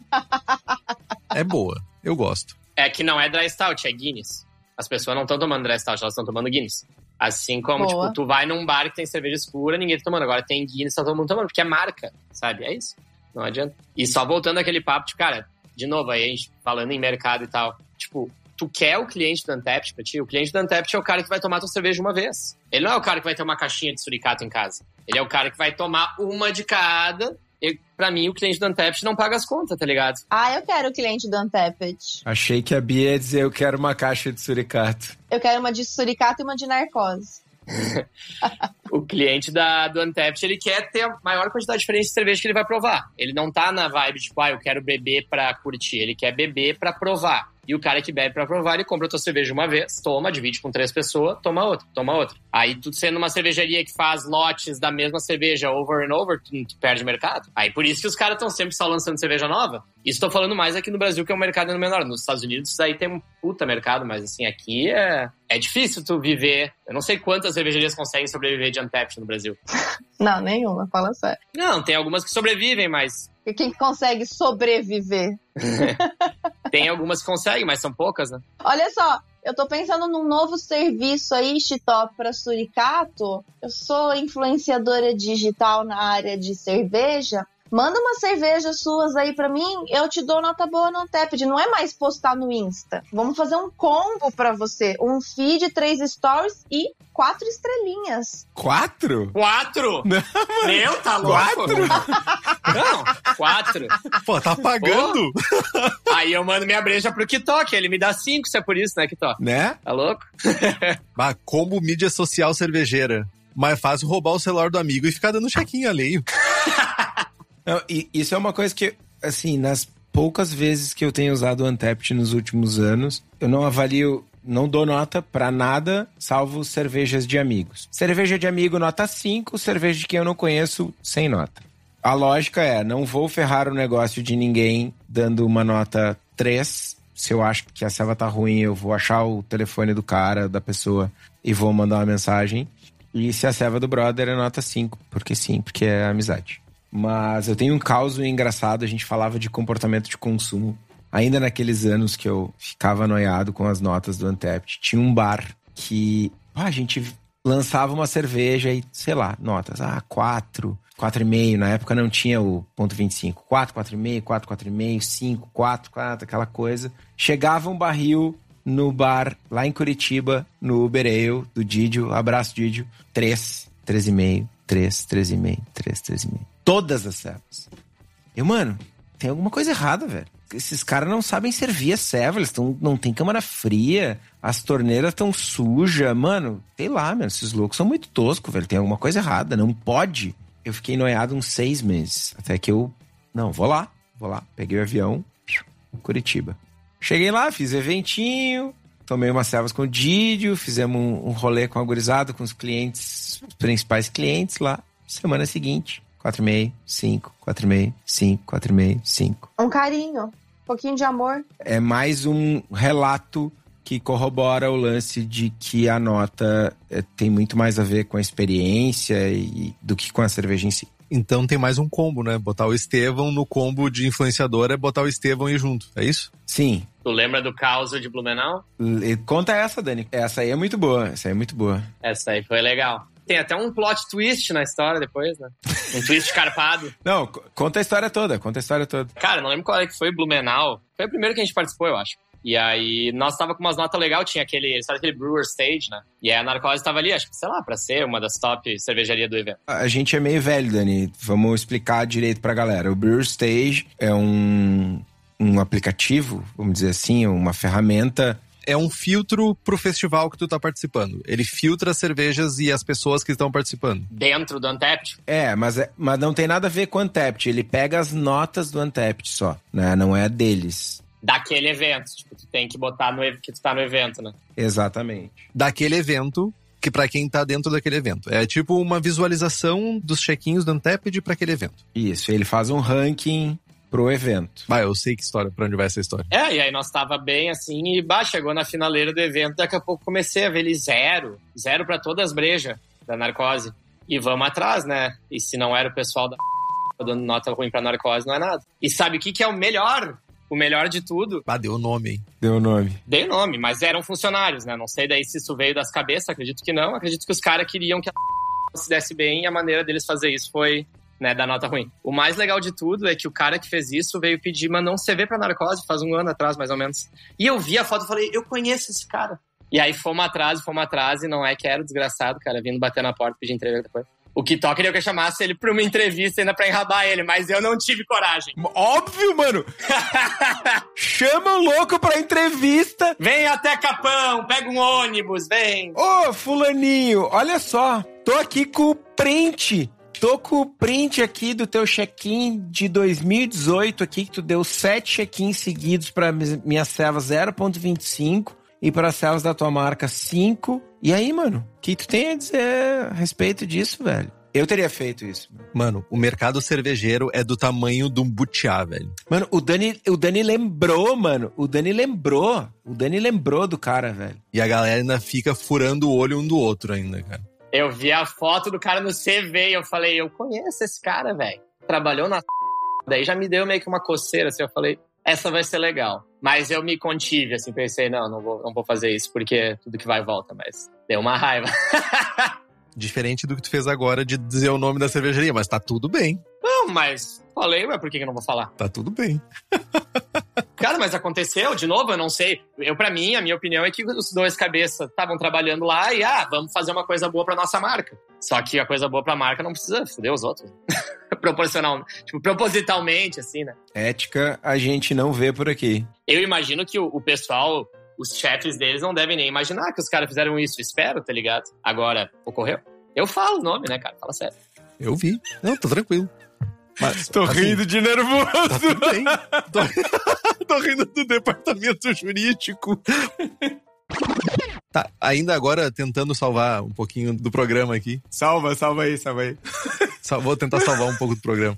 É boa. Eu gosto. É que não é dry stout, é Guinness. As pessoas não estão tomando dry stout, elas estão tomando Guinness. Assim como, Boa. tipo, tu vai num bar que tem cerveja escura, ninguém tá tomando. Agora tem Guinness, tá todo mundo tomando, porque é marca, sabe? É isso. Não adianta. E só voltando àquele papo, tipo, cara, de novo, aí a gente falando em mercado e tal. Tipo, tu quer o cliente do Untapped pra ti? O cliente do Untapped é o cara que vai tomar tua cerveja uma vez. Ele não é o cara que vai ter uma caixinha de suricato em casa. Ele é o cara que vai tomar uma de cada. Pra mim, o cliente do Untapped não paga as contas, tá ligado? Ah, eu quero o cliente do Untapped. Achei que a Bia ia dizer eu quero uma caixa de suricato. Eu quero uma de suricato e uma de narcose. O cliente da, do Untapped, ele quer ter a maior quantidade diferente de cerveja que ele vai provar. Ele não tá na vibe, tipo, ah, eu quero beber pra curtir. Ele quer beber pra provar. E o cara que bebe pra provar, ele compra a tua cerveja uma vez, toma, divide com três pessoas, toma outra, toma outra. Aí, tu sendo uma cervejaria que faz lotes da mesma cerveja over and over, tu, tu perde mercado. Aí, por isso que os caras estão sempre só lançando cerveja nova. Isso tô falando mais aqui no Brasil, que é um mercado menor. Nos Estados Unidos, isso aí tem um puta mercado, mas assim, aqui é, é difícil tu viver. Eu não sei quantas cervejarias conseguem sobreviver de Untapped no Brasil. Não, nenhuma, fala sério. Não, tem algumas que sobrevivem, mas E quem consegue sobreviver? tem algumas que conseguem, mas são poucas, né? Olha só, eu tô pensando num novo serviço aí, Chitop, pra Suricato. Eu sou influenciadora digital na área de cerveja. Manda umas cervejas suas aí pra mim, eu te dou nota boa no Untapped. Não é mais postar no Insta. Vamos fazer um combo pra você. Um feed, três stories e quatro estrelinhas. Quatro? Quatro? Não, Meu, tá louco? Não, quatro. Pô, tá pagando? Aí eu mando minha breja pro Kitok, ele me dá cinco, se é por isso, né, Kitok? Né? Tá louco? Bah, como mídia social cervejeira. Mais fácil roubar o celular do amigo e ficar dando check-in alheio. Não, e isso é uma coisa que, assim, nas poucas vezes que eu tenho usado o Untapped nos últimos anos, eu não avalio, não dou nota pra nada, salvo cervejas de amigos. Cerveja de amigo, nota 5, cerveja de quem eu não conheço, sem nota. A lógica é, não vou ferrar o negócio de ninguém dando uma nota 3. Se eu acho que a selva tá ruim, eu vou achar o telefone do cara, da pessoa, e vou mandar uma mensagem. E se a selva do brother é nota 5, porque sim, porque é amizade. Mas eu tenho um caso engraçado, a gente falava de comportamento de consumo. Ainda naqueles anos que eu ficava noiado com as notas do Untapped, tinha um bar que ah, a gente lançava uma cerveja e, sei lá, notas, ah, 4, 4,5. Na época não tinha o ponto 25. 4, 4,5, 4, 4,5, 5, 4, 4, aquela coisa. Chegava um barril no bar lá em Curitiba, no Uber Ale do Didio, abraço Didio, 3, 3,5, 3, 3,5, 3, 3,5. Todas as servas. Eu, mano, tem alguma coisa errada, velho. Esses caras não sabem servir a serva, eles tão, não tem câmara fria, as torneiras tão sujas, mano. Sei lá, mano, esses loucos são muito toscos, velho. Tem alguma coisa errada, não pode. Eu fiquei noiado uns seis meses, até que eu, não, vou lá, vou lá. Peguei o avião, Curitiba. Cheguei lá, fiz eventinho, tomei umas servas com o Didio, fizemos um, um rolê com a gurizada, com os clientes, os principais clientes lá. Semana seguinte, 4,5, 5, 4,5, 5, 4,5, 5. Um carinho, um pouquinho de amor. É mais um relato que corrobora o lance de que a nota é, tem muito mais a ver com a experiência e, do que com a cerveja em si. Então tem mais um combo, né? Botar o Estevão no combo de influenciador é botar o Estevão e junto, é isso? Sim. Tu lembra do caos de Blumenau? L- Conta essa, Dani. Essa aí é muito boa. Essa aí é muito boa. Essa aí foi legal. Tem até um plot twist na história depois, né? Um twist carpado. Não, co- conta a história toda. Conta a história toda. Cara, não lembro qual é que foi, Blumenau. Foi o primeiro que a gente participou, eu acho. E aí, nós tava com umas notas legais, tinha aquele, sabe aquele Brewer Stage, né? E aí a Narcose tava ali, acho que, sei lá, pra ser uma das top cervejarias do evento. A gente é meio velho, Dani. Vamos explicar direito pra galera. O Brewer Stage é um, um aplicativo, vamos dizer assim, uma ferramenta. É um filtro pro festival que tu tá participando. Ele filtra as cervejas e as pessoas que estão participando. Dentro do Untapped. É, mas, é- mas não tem nada a ver com o Untapped. Ele pega as notas do Untapped só, né? Não é a deles. Daquele evento. Tipo, tu tem que botar no que tu tá no evento, né? Exatamente. Daquele evento, que pra quem tá dentro daquele evento. É tipo uma visualização dos check-ins do Untapped pra aquele evento. Isso, ele faz um ranking pro evento. Vai, eu sei que história, pra onde vai essa história. É, e aí nós tava bem assim, e bah, chegou na finaleira do evento, daqui a pouco comecei a ver ele zero. Zero pra todas as brejas da narcose. E vamos atrás, né? E se não era o pessoal da dando nota ruim pra narcose, não é nada. E sabe o que, que é o melhor? O melhor de tudo? Ah, deu o nome, hein? Deu o nome. Dei o nome, mas eram funcionários, né? Não sei daí se isso veio das cabeças, acredito que não. Acredito que os caras queriam que a se desse bem e a maneira deles fazer isso foi, né, dar nota ruim. O mais legal de tudo é que o cara que fez isso veio pedir mandar um CV pra narcose faz um ano atrás, mais ou menos. E eu vi a foto e falei, eu conheço esse cara. E aí fomos atrás, fomos atrás, e não é que era o desgraçado, cara, vindo bater na porta pedir entrevista depois. O Kitó queria que eu chamasse ele pra uma entrevista ainda pra enrabar ele, mas eu não tive coragem. Óbvio, mano! Chama o louco pra entrevista! Vem até Capão, pega um ônibus, vem. Ô, fulaninho, olha só. Tô aqui com o print. Tô com o print aqui do teu check-in de 2018 aqui, que tu deu sete check-ins seguidos pra mis- minha serva 0.25 e para servas da tua marca 5. E aí, mano, o que tu tem a dizer a respeito disso, velho? Eu teria feito isso. mano. Mano, o mercado cervejeiro é do tamanho de um butiá, velho. Mano, o Dani, o Dani lembrou, mano. O Dani lembrou. O Dani lembrou do cara, velho. E a galera ainda fica furando o olho um do outro ainda, cara. Eu vi a foto do cara no CV e eu falei, eu conheço esse cara, velho. Trabalhou na. Daí já me deu meio que uma coceira, assim. Eu falei, essa vai ser legal. Mas eu me contive, assim, pensei, não, não vou, não vou fazer isso, porque tudo que vai volta, mas deu uma raiva. Diferente do que tu fez agora de dizer o nome da cervejaria, mas tá tudo bem. Não, mas falei, ué, por que, que eu não vou falar? Tá tudo bem. Cara, mas aconteceu, de novo, eu não sei. Eu, para mim, a minha opinião é que os dois cabeças estavam trabalhando lá e, ah, vamos fazer uma coisa boa pra nossa marca. Só que a coisa boa pra marca não precisa foder os outros. Proporcional, tipo, propositalmente, assim, né? Ética a gente não vê por aqui. Eu imagino que o, o pessoal, os chefes deles não devem nem imaginar que os caras fizeram isso. Espero, tá ligado? Agora, ocorreu? Eu falo o nome, né, cara? Fala sério. Eu vi. Não, tô tranquilo. Mas, Tô assim, rindo de nervoso. Tá tudo bem. Tô, tô rindo do departamento jurídico. Tá, ainda agora tentando salvar um pouquinho do programa aqui. Salva, salva aí, salva aí. Vou tentar salvar um pouco do programa.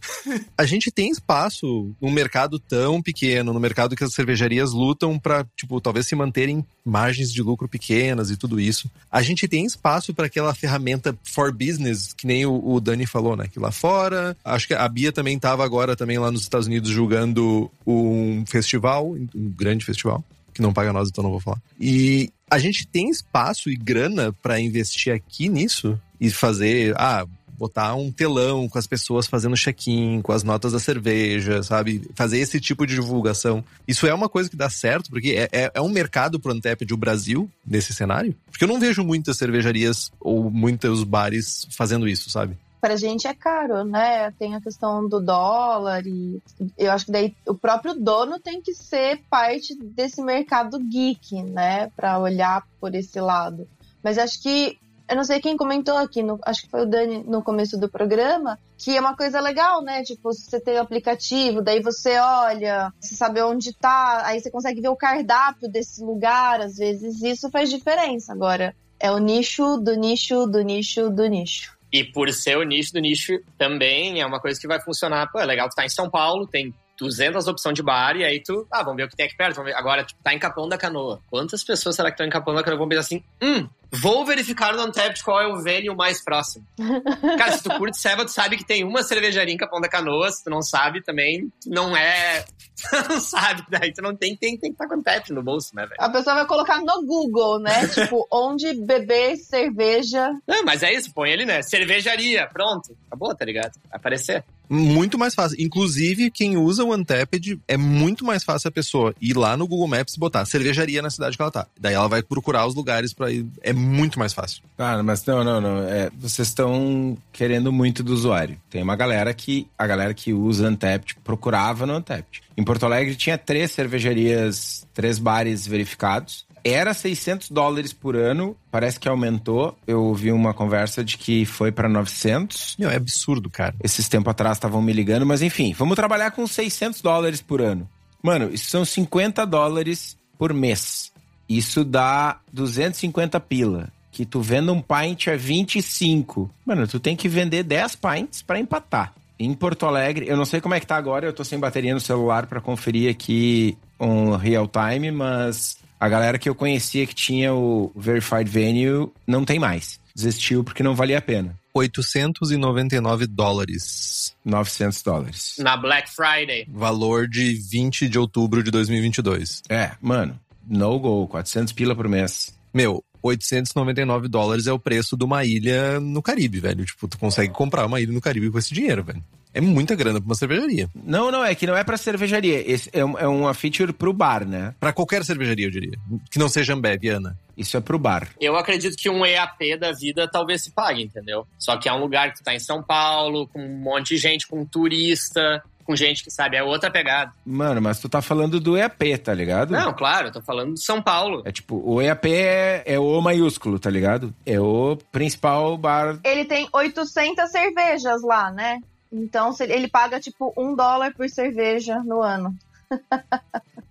A gente tem espaço num mercado tão pequeno, no mercado que as cervejarias lutam pra, tipo, talvez se manterem margens de lucro pequenas e tudo isso. A gente tem espaço para aquela ferramenta for business, que nem o, o Dani falou, né? Que lá fora. Acho que a Bia também tava agora também lá nos Estados Unidos julgando um festival, um grande festival, que não paga nós, então não vou falar. E a gente tem espaço e grana para investir aqui nisso e fazer, ah, botar um telão com as pessoas fazendo check-in, com as notas da cerveja, sabe? Fazer esse tipo de divulgação. Isso é uma coisa que dá certo, porque é, é, é um mercado pro Antep o Brasil nesse cenário. Porque eu não vejo muitas cervejarias ou muitos bares fazendo isso, sabe? Pra gente é caro, né? Tem a questão do dólar e eu acho que daí o próprio dono tem que ser parte desse mercado geek, né? Pra olhar por esse lado. Mas acho que Eu não sei quem comentou aqui, no, acho que foi o Dani no começo do programa, que é uma coisa legal, né? Tipo, você tem o aplicativo, daí você olha, você sabe onde tá, aí você consegue ver o cardápio desse lugar, às vezes isso faz diferença. Agora, é o nicho do nicho do nicho do nicho. E por ser o nicho do nicho, também é uma coisa que vai funcionar. Pô, é legal tu tá em São Paulo, tem 200 opções de bar, e aí tu, ah, vamos ver o que tem aqui perto. Vamos ver. Agora, tipo, tá em Capão da Canoa. Quantas pessoas será que estão em Capão da Canoa? Vão pensar assim, hum, vou verificar no Untapped qual é o venue mais próximo. Cara, se tu curte Seva, tu sabe que tem uma cervejaria em Capão da Canoa. Se tu não sabe, também não é... não sabe. Daí tu não tem, tem, tem que estar tá com Untapped no bolso, né, velho? A pessoa vai colocar no Google, né? tipo, onde beber cerveja. Não, mas é isso, põe ele, né? Cervejaria, pronto. Acabou, tá ligado? Vai aparecer. Muito mais fácil. Inclusive, quem usa o Untapped, é muito mais fácil a pessoa ir lá no Google Maps e botar cervejaria na cidade que ela tá. Daí ela vai procurar os lugares para ir. É muito mais fácil. Cara, mas não, não, não. É, vocês estão querendo muito do usuário. Tem uma galera que. A galera que usa Untapped procurava no Untapped. Em Porto Alegre tinha três cervejarias, três bares verificados era 600 dólares por ano, parece que aumentou. Eu ouvi uma conversa de que foi para 900. Meu, é absurdo, cara. Esses tempos atrás estavam me ligando, mas enfim, vamos trabalhar com 600 dólares por ano. Mano, isso são 50 dólares por mês. Isso dá 250 pila. Que tu venda um pint a 25. Mano, tu tem que vender 10 pints para empatar. Em Porto Alegre, eu não sei como é que tá agora, eu tô sem bateria no celular para conferir aqui um real time, mas a galera que eu conhecia que tinha o Verified Venue não tem mais. Desistiu porque não valia a pena. 899 dólares. 900 dólares. Na Black Friday. Valor de 20 de outubro de 2022. É, mano, no go, 400 pila por mês. Meu, 899 dólares é o preço de uma ilha no Caribe, velho. Tipo, tu consegue comprar uma ilha no Caribe com esse dinheiro, velho. É muita grana pra uma cervejaria. Não, não, é que não é pra cervejaria. Esse é, é uma feature pro bar, né? Pra qualquer cervejaria, eu diria. Que não seja Ambev, Ana. Isso é pro bar. Eu acredito que um EAP da vida talvez se pague, entendeu? Só que é um lugar que tu tá em São Paulo, com um monte de gente, com turista, com gente que sabe, é outra pegada. Mano, mas tu tá falando do EAP, tá ligado? Não, claro, eu tô falando de São Paulo. É tipo, o EAP é, é o maiúsculo, tá ligado? É o principal bar. Ele tem 800 cervejas lá, né? Então ele paga tipo um dólar por cerveja no ano.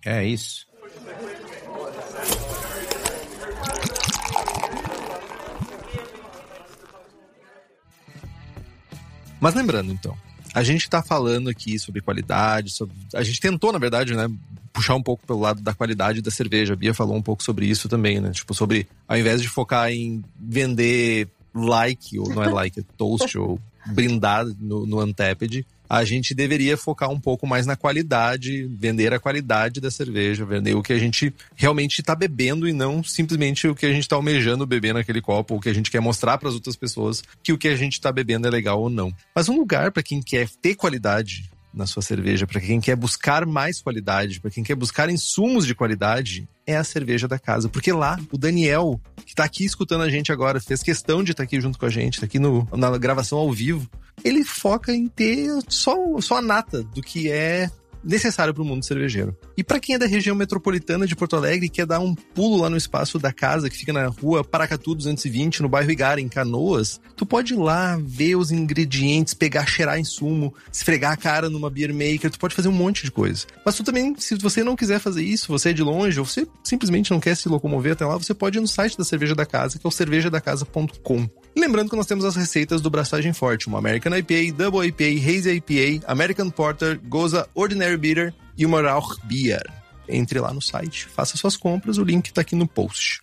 é isso. Mas lembrando, então, a gente está falando aqui sobre qualidade, sobre... a gente tentou, na verdade, né, puxar um pouco pelo lado da qualidade da cerveja. A Bia falou um pouco sobre isso também, né? Tipo, sobre, ao invés de focar em vender like, ou não é like, é toast, ou brindar no, no Untapped, a gente deveria focar um pouco mais na qualidade, vender a qualidade da cerveja, vender o que a gente realmente está bebendo e não simplesmente o que a gente está almejando beber naquele copo, o que a gente quer mostrar para as outras pessoas que o que a gente está bebendo é legal ou não. Mas um lugar para quem quer ter qualidade na sua cerveja, para quem quer buscar mais qualidade, para quem quer buscar insumos de qualidade, é a cerveja da casa. Porque lá, o Daniel, que está aqui escutando a gente agora, fez questão de estar tá aqui junto com a gente, está aqui no, na gravação ao vivo, ele foca em ter só, só a nata do que é necessário para o mundo cervejeiro. E para quem é da região metropolitana de Porto Alegre e quer dar um pulo lá no espaço da casa, que fica na rua Paracatu 220, no bairro Igara, em Canoas, tu pode ir lá ver os ingredientes, pegar, cheirar insumo, esfregar a cara numa beer maker, tu pode fazer um monte de coisa. Mas tu também, se você não quiser fazer isso, você é de longe, ou você simplesmente não quer se locomover até lá, você pode ir no site da Cerveja da Casa, que é o cervejadacasa.com. Lembrando que nós temos as receitas do Braçagem Forte, uma American IPA, Double IPA, Hazy IPA, American Porter, Goza Ordinary Bitter e uma Rauch Beer. Entre lá no site, faça suas compras, o link está aqui no post.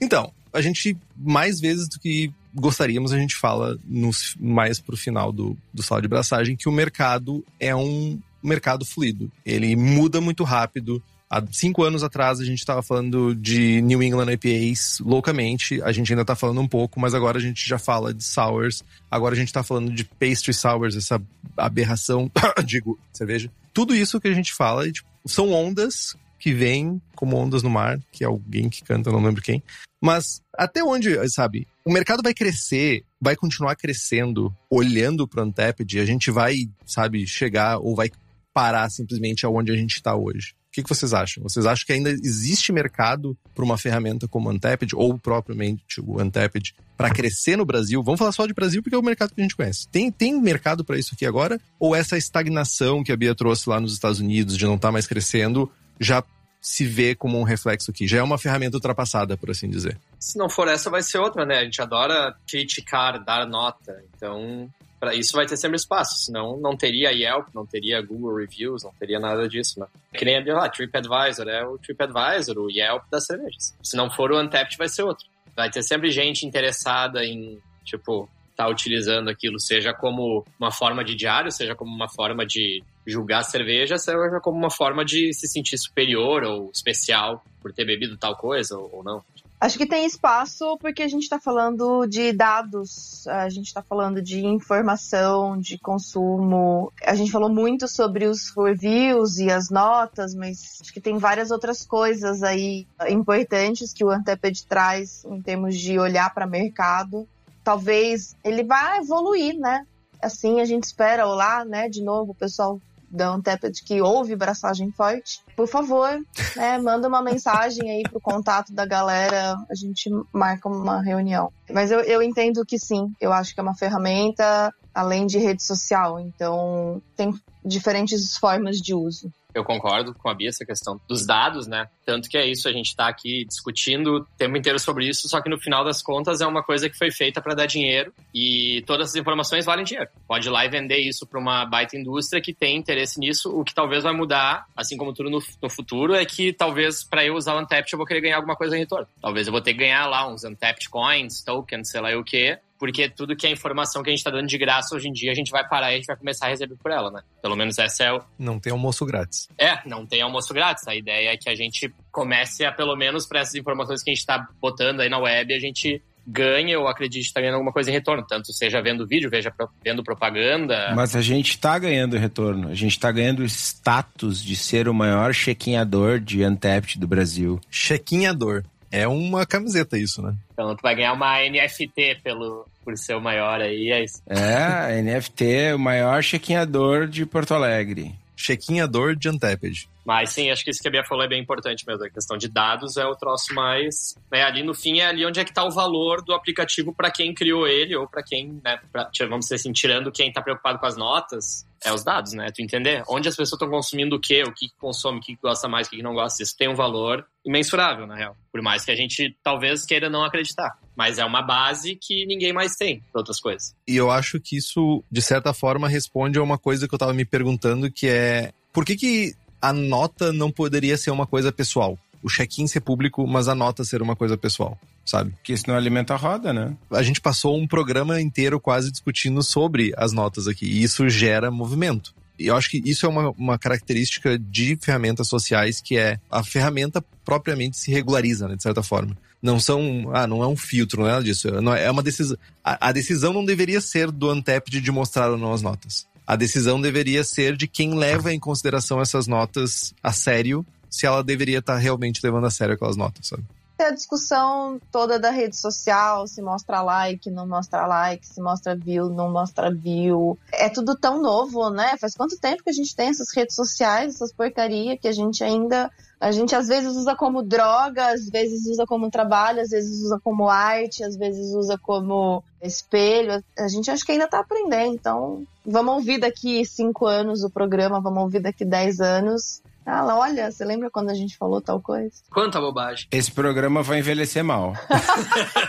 Então, a gente, mais vezes do que gostaríamos, a gente fala no, mais pro final do, do sala de braçagem que o mercado é um mercado fluido. Ele muda muito rápido, Há cinco anos atrás a gente estava falando de New England IPAs loucamente. A gente ainda está falando um pouco, mas agora a gente já fala de sours. Agora a gente está falando de pastry sours, essa aberração, digo, cerveja. Tudo isso que a gente fala tipo, são ondas que vêm como ondas no mar, que é alguém que canta, não lembro quem. Mas até onde, sabe, o mercado vai crescer, vai continuar crescendo, olhando para o Untapped, a gente vai, sabe, chegar ou vai parar simplesmente aonde a gente está hoje que, que vocês acham? Vocês acham que ainda existe mercado para uma ferramenta como o Untapped ou propriamente o Untapped para crescer no Brasil? Vamos falar só de Brasil porque é o mercado que a gente conhece. Tem, tem mercado para isso aqui agora? Ou essa estagnação que a Bia trouxe lá nos Estados Unidos de não estar tá mais crescendo já se vê como um reflexo aqui? Já é uma ferramenta ultrapassada, por assim dizer. Se não for essa, vai ser outra, né? A gente adora criticar, dar nota. Então, para isso vai ter sempre espaço, senão não teria Yelp, não teria Google Reviews, não teria nada disso, né? Que nem a lá, TripAdvisor é o TripAdvisor, o Yelp das cervejas. Se não for o Untapped, vai ser outro. Vai ter sempre gente interessada em, tipo, tá utilizando aquilo, seja como uma forma de diário, seja como uma forma de julgar cerveja, seja como uma forma de se sentir superior ou especial por ter bebido tal coisa ou, ou não. Acho que tem espaço porque a gente está falando de dados, a gente está falando de informação, de consumo. A gente falou muito sobre os reviews e as notas, mas acho que tem várias outras coisas aí importantes que o Anteped traz em termos de olhar para mercado. Talvez ele vá evoluir, né? Assim a gente espera. Olá, né? De novo, o pessoal da Untapped que ouve Braçagem Forte, por favor, né, manda uma mensagem aí pro contato da galera, a gente marca uma reunião. Mas eu, eu entendo que sim, eu acho que é uma ferramenta além de rede social, então tem diferentes formas de uso eu concordo com a Bia essa questão dos dados, né? Tanto que é isso, a gente está aqui discutindo o tempo inteiro sobre isso, só que no final das contas é uma coisa que foi feita para dar dinheiro e todas as informações valem dinheiro. Pode ir lá e vender isso para uma baita indústria que tem interesse nisso. O que talvez vai mudar, assim como tudo no, no futuro, é que talvez para eu usar o Untapped eu vou querer ganhar alguma coisa em retorno. Talvez eu vou ter que ganhar lá uns Untapped Coins, tokens, sei lá o que, porque tudo que é informação que a gente está dando de graça hoje em dia, a gente vai parar e a gente vai começar a receber por ela, né? Pelo menos essa é o... Não tem almoço grátis. É, não tem almoço grátis. A ideia é que a gente comece a, pelo menos para essas informações que a gente está botando aí na web, a gente ganha ou acredite estar tá ganhando alguma coisa em retorno, tanto seja vendo vídeo, veja vendo propaganda. Mas a gente está ganhando retorno, a gente está ganhando status de ser o maior chequinhador de Untapped do Brasil. Chequinhador. É uma camiseta isso, né? Então tu vai ganhar uma NFT pelo, por ser o maior aí, é isso. É, NFT, o maior chequinhador de Porto Alegre. Chequinhador de Untapped. Mas sim, acho que isso que a Bia falou é bem importante mesmo. A questão de dados é o troço mais. Né, ali no fim é ali onde é que está o valor do aplicativo para quem criou ele, ou para quem, né, pra, vamos dizer assim, tirando quem está preocupado com as notas, é os dados, né? Tu entender onde as pessoas estão consumindo o quê, o que consome, o que gosta mais, o que não gosta. Isso tem um valor imensurável, na real. Por mais que a gente talvez queira não acreditar. Mas é uma base que ninguém mais tem para outras coisas. E eu acho que isso, de certa forma, responde a uma coisa que eu estava me perguntando, que é por que, que a nota não poderia ser uma coisa pessoal. O check-in ser público, mas a nota ser uma coisa pessoal, sabe? Que isso não alimenta a roda, né? A gente passou um programa inteiro quase discutindo sobre as notas aqui, e isso gera movimento. E eu acho que isso é uma, uma característica de ferramentas sociais, que é a ferramenta propriamente se regulariza, né, de certa forma. Não são, ah, não é um filtro, é nada disso. Não é, é uma decisão. A, a decisão não deveria ser do Antep de mostrar ou não as notas a decisão deveria ser de quem leva em consideração essas notas a sério, se ela deveria estar realmente levando a sério aquelas notas, sabe? A discussão toda da rede social, se mostra like, não mostra like, se mostra view, não mostra view. É tudo tão novo, né? Faz quanto tempo que a gente tem essas redes sociais, essas porcaria que a gente ainda a gente às vezes usa como droga, às vezes usa como trabalho, às vezes usa como arte, às vezes usa como espelho. A gente acho que ainda tá aprendendo. Então, vamos ouvir daqui cinco anos o programa, vamos ouvir daqui dez anos. Ah, olha, você lembra quando a gente falou tal coisa? Quanta bobagem. Esse programa vai envelhecer mal.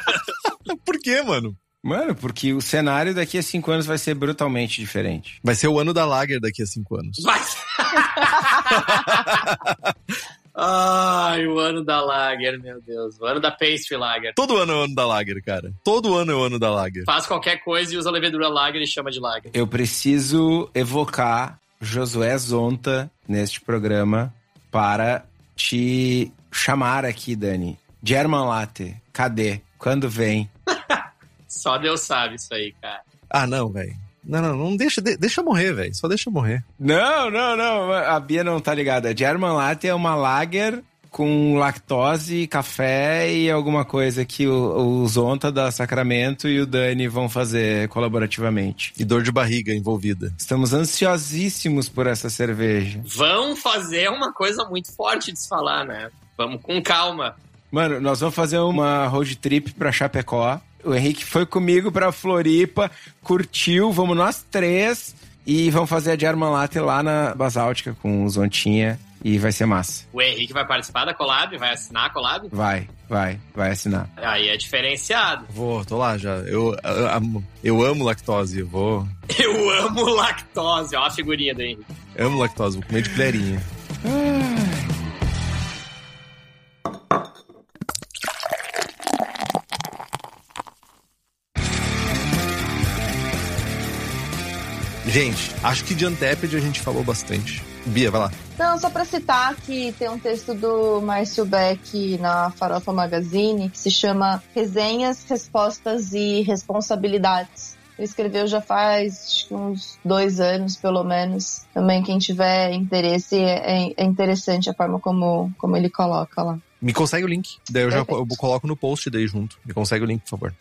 Por quê, mano? Mano, porque o cenário daqui a cinco anos vai ser brutalmente diferente. Vai ser o ano da Lager daqui a cinco anos. Vai! Ai, o ano da Lager, meu Deus. O ano da Pastry Lager. Todo ano é o ano da Lager, cara. Todo ano é o ano da Lager. Faz qualquer coisa e usa levedura Lager e chama de Lager. Eu preciso evocar Josué Zonta neste programa para te chamar aqui, Dani. German Latte, cadê? Quando vem? Só Deus sabe isso aí, cara. Ah, não, velho. Não, não, não deixa, deixa morrer, velho. Só deixa morrer. Não, não, não. A Bia não tá ligada. German Latte é uma lager com lactose, café e alguma coisa que o, o Zonta da Sacramento e o Dani vão fazer colaborativamente. E dor de barriga envolvida. Estamos ansiosíssimos por essa cerveja. Vão fazer uma coisa muito forte de se falar, né? Vamos com calma. Mano, nós vamos fazer uma road trip pra Chapecó. O Henrique foi comigo pra Floripa, curtiu, vamos nós três e vamos fazer a German Latte lá na Basáltica com o Zontinha e vai ser massa. O Henrique vai participar da collab? Vai assinar a collab? Vai, vai, vai assinar. Aí é diferenciado. Vou, tô lá já. Eu, eu, amo- eu amo lactose, eu vou. Eu amo lactose. Ó a figurinha do Henrique. Amo lactose, vou comer de colherinha. Gente, acho que de Anteped a gente falou bastante. Bia, vai lá. Não, só pra citar que tem um texto do Márcio Beck na Farofa Magazine que se chama Resenhas, Respostas e Responsabilidades. Ele escreveu já faz uns dois anos, pelo menos. Também, quem tiver interesse, é, é interessante a forma como, como ele coloca lá. Me consegue o link. Daí eu já Perfeito. eu coloco no post daí junto. Me consegue o link, por favor.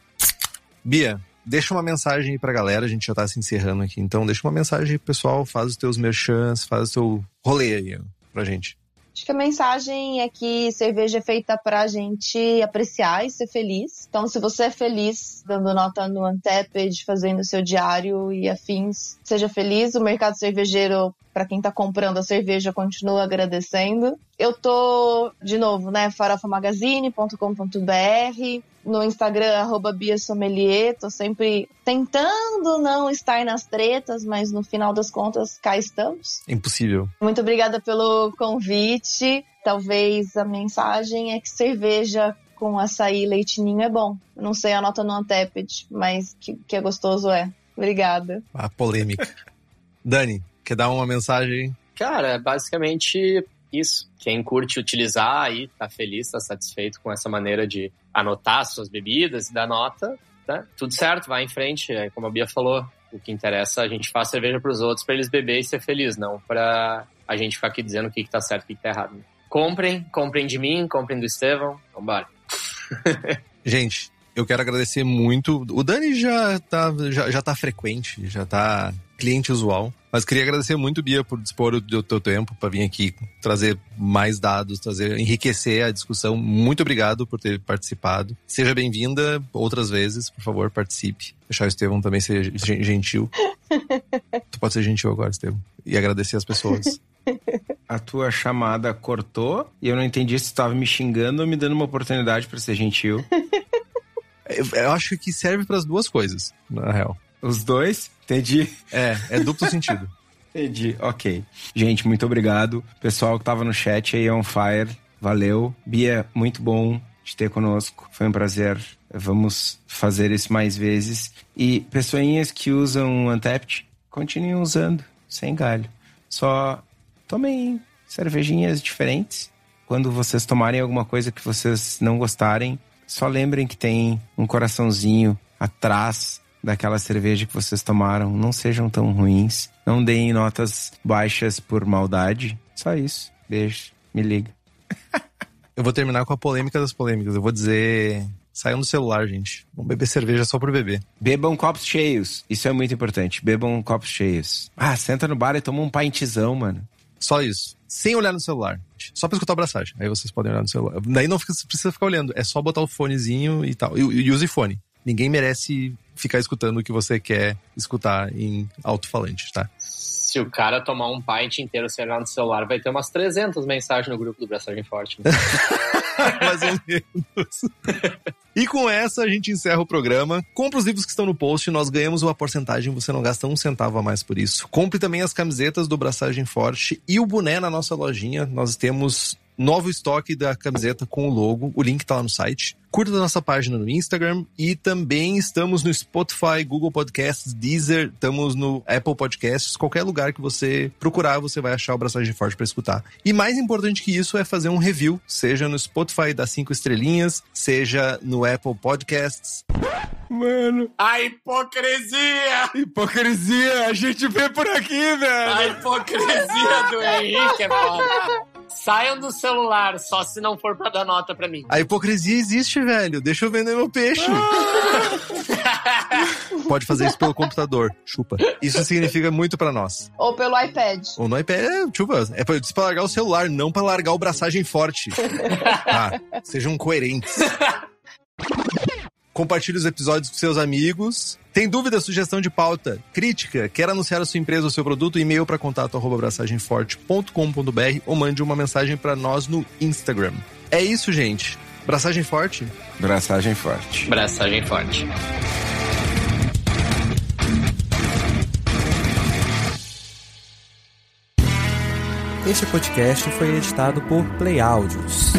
Bia, deixa uma mensagem aí pra galera. A gente já tá se encerrando aqui. Então, deixa uma mensagem aí, pessoal. Faz os teus merchans, faz o teu rolê aí pra gente. Acho que a mensagem é que cerveja é feita pra gente apreciar e ser feliz. Então, se você é feliz dando nota no Untapped, fazendo seu diário e afins, seja feliz. O mercado cervejeiro, pra quem tá comprando a cerveja, continua agradecendo. Eu tô, de novo, né, farofamagazine.com.br, no Instagram, arroba Bia Sommelier. Tô sempre tentando não estar nas tretas, mas no final das contas, cá estamos. Impossível. Muito obrigada pelo convite. Talvez a mensagem é que cerveja com açaí e leitinho é bom. Não sei a nota no Antepid, mas que, que é gostoso é. Obrigada. A polêmica. Dani, quer dar uma mensagem? Cara, é basicamente isso. Quem curte utilizar aí, tá feliz, tá satisfeito com essa maneira de anotar suas bebidas e dar nota, tá? Tudo certo, vai em frente. É como a Bia falou, o que interessa é a gente faz cerveja pros outros pra eles beber e ser feliz, não pra a gente ficar aqui dizendo o que, que tá certo e o que, que tá errado. Comprem, comprem de mim, comprem do Estevão, vambora. Gente, eu quero agradecer muito. O Dani já tá, já, já tá frequente, já tá cliente usual. Mas queria agradecer muito, Bia, por dispor do teu tempo para vir aqui trazer mais dados, trazer, enriquecer a discussão. Muito obrigado por ter participado. Seja bem-vinda outras vezes, por favor, participe. Deixar o Estevão também ser gen- gentil. tu pode ser gentil agora, Estevão. E agradecer as pessoas. A tua chamada cortou e eu não entendi se tu tava me xingando ou me dando uma oportunidade pra ser gentil. eu, eu acho que serve para as duas coisas, na real. Os dois? Entendi. É, é duplo sentido. Entendi, ok. Gente, muito obrigado. Pessoal que tava no chat aí, on fire, valeu. Bia, muito bom de ter conosco. Foi um prazer. Vamos fazer isso mais vezes. E pessoinhas que usam Untapped, continuem usando, sem galho. Só tomem cervejinhas diferentes. Quando vocês tomarem alguma coisa que vocês não gostarem, só lembrem que tem um coraçãozinho atrás daquela cerveja que vocês tomaram. Não sejam tão ruins. Não deem notas baixas por maldade. Só isso. Beijo. Me liga. Eu vou terminar com a polêmica das polêmicas. Eu vou dizer. Saiam do celular, gente. Vamos beber cerveja só por beber. Bebam copos cheios. Isso é muito importante. Bebam copos cheios. Ah, senta no bar e toma um pintzão, mano. Só isso. Sem olhar no celular. Só pra escutar a abraçagem. Aí vocês podem olhar no celular. Daí não fica- precisa ficar olhando. É só botar o fonezinho e tal. E, e use fone. Ninguém merece ficar escutando o que você quer escutar em alto-falante, tá? Se o cara tomar um pint inteiro sem olhar no celular, vai ter umas 300 mensagens no grupo do Braçagem Forte. né? Mais ou menos. E com essa a gente encerra o programa. Compre os livros que estão no post, nós ganhamos uma porcentagem, você não gasta um centavo a mais por isso. Compre também as camisetas do Braçagem Forte e o boné na nossa lojinha. Nós temos novo estoque da camiseta com o logo. O link tá lá no site. Curta a nossa página no Instagram e também estamos no Spotify, Google Podcasts, Deezer, estamos no Apple Podcasts. Qualquer lugar que você procurar, você vai achar o Braçagem Forte para escutar. E mais importante que isso é fazer um review, seja no Spotify das cinco estrelinhas, seja no Apple Podcasts. Mano, A hipocrisia! hipocrisia. A gente vê por aqui, velho. A hipocrisia do Henrique é foda. Saiam do celular, só se não for pra dar nota pra mim. A hipocrisia existe, velho. Deixa eu vender meu peixe. Pode fazer isso pelo computador. Chupa. Isso significa muito pra nós. Ou pelo iPad. Ou no iPad, é, chupa. É pra, pra largar o celular, não pra largar o braçagem forte. Ah, sejam coerentes. Compartilhe os episódios com seus amigos. Tem dúvida, sugestão de pauta, crítica, quer anunciar a sua empresa ou seu produto? E-mail para contato arroba abraçagemforte.com.br ou mande uma mensagem para nós no Instagram. É isso, gente. Braçagem forte? Braçagem forte. Braçagem forte. Este podcast foi editado por Play Áudios.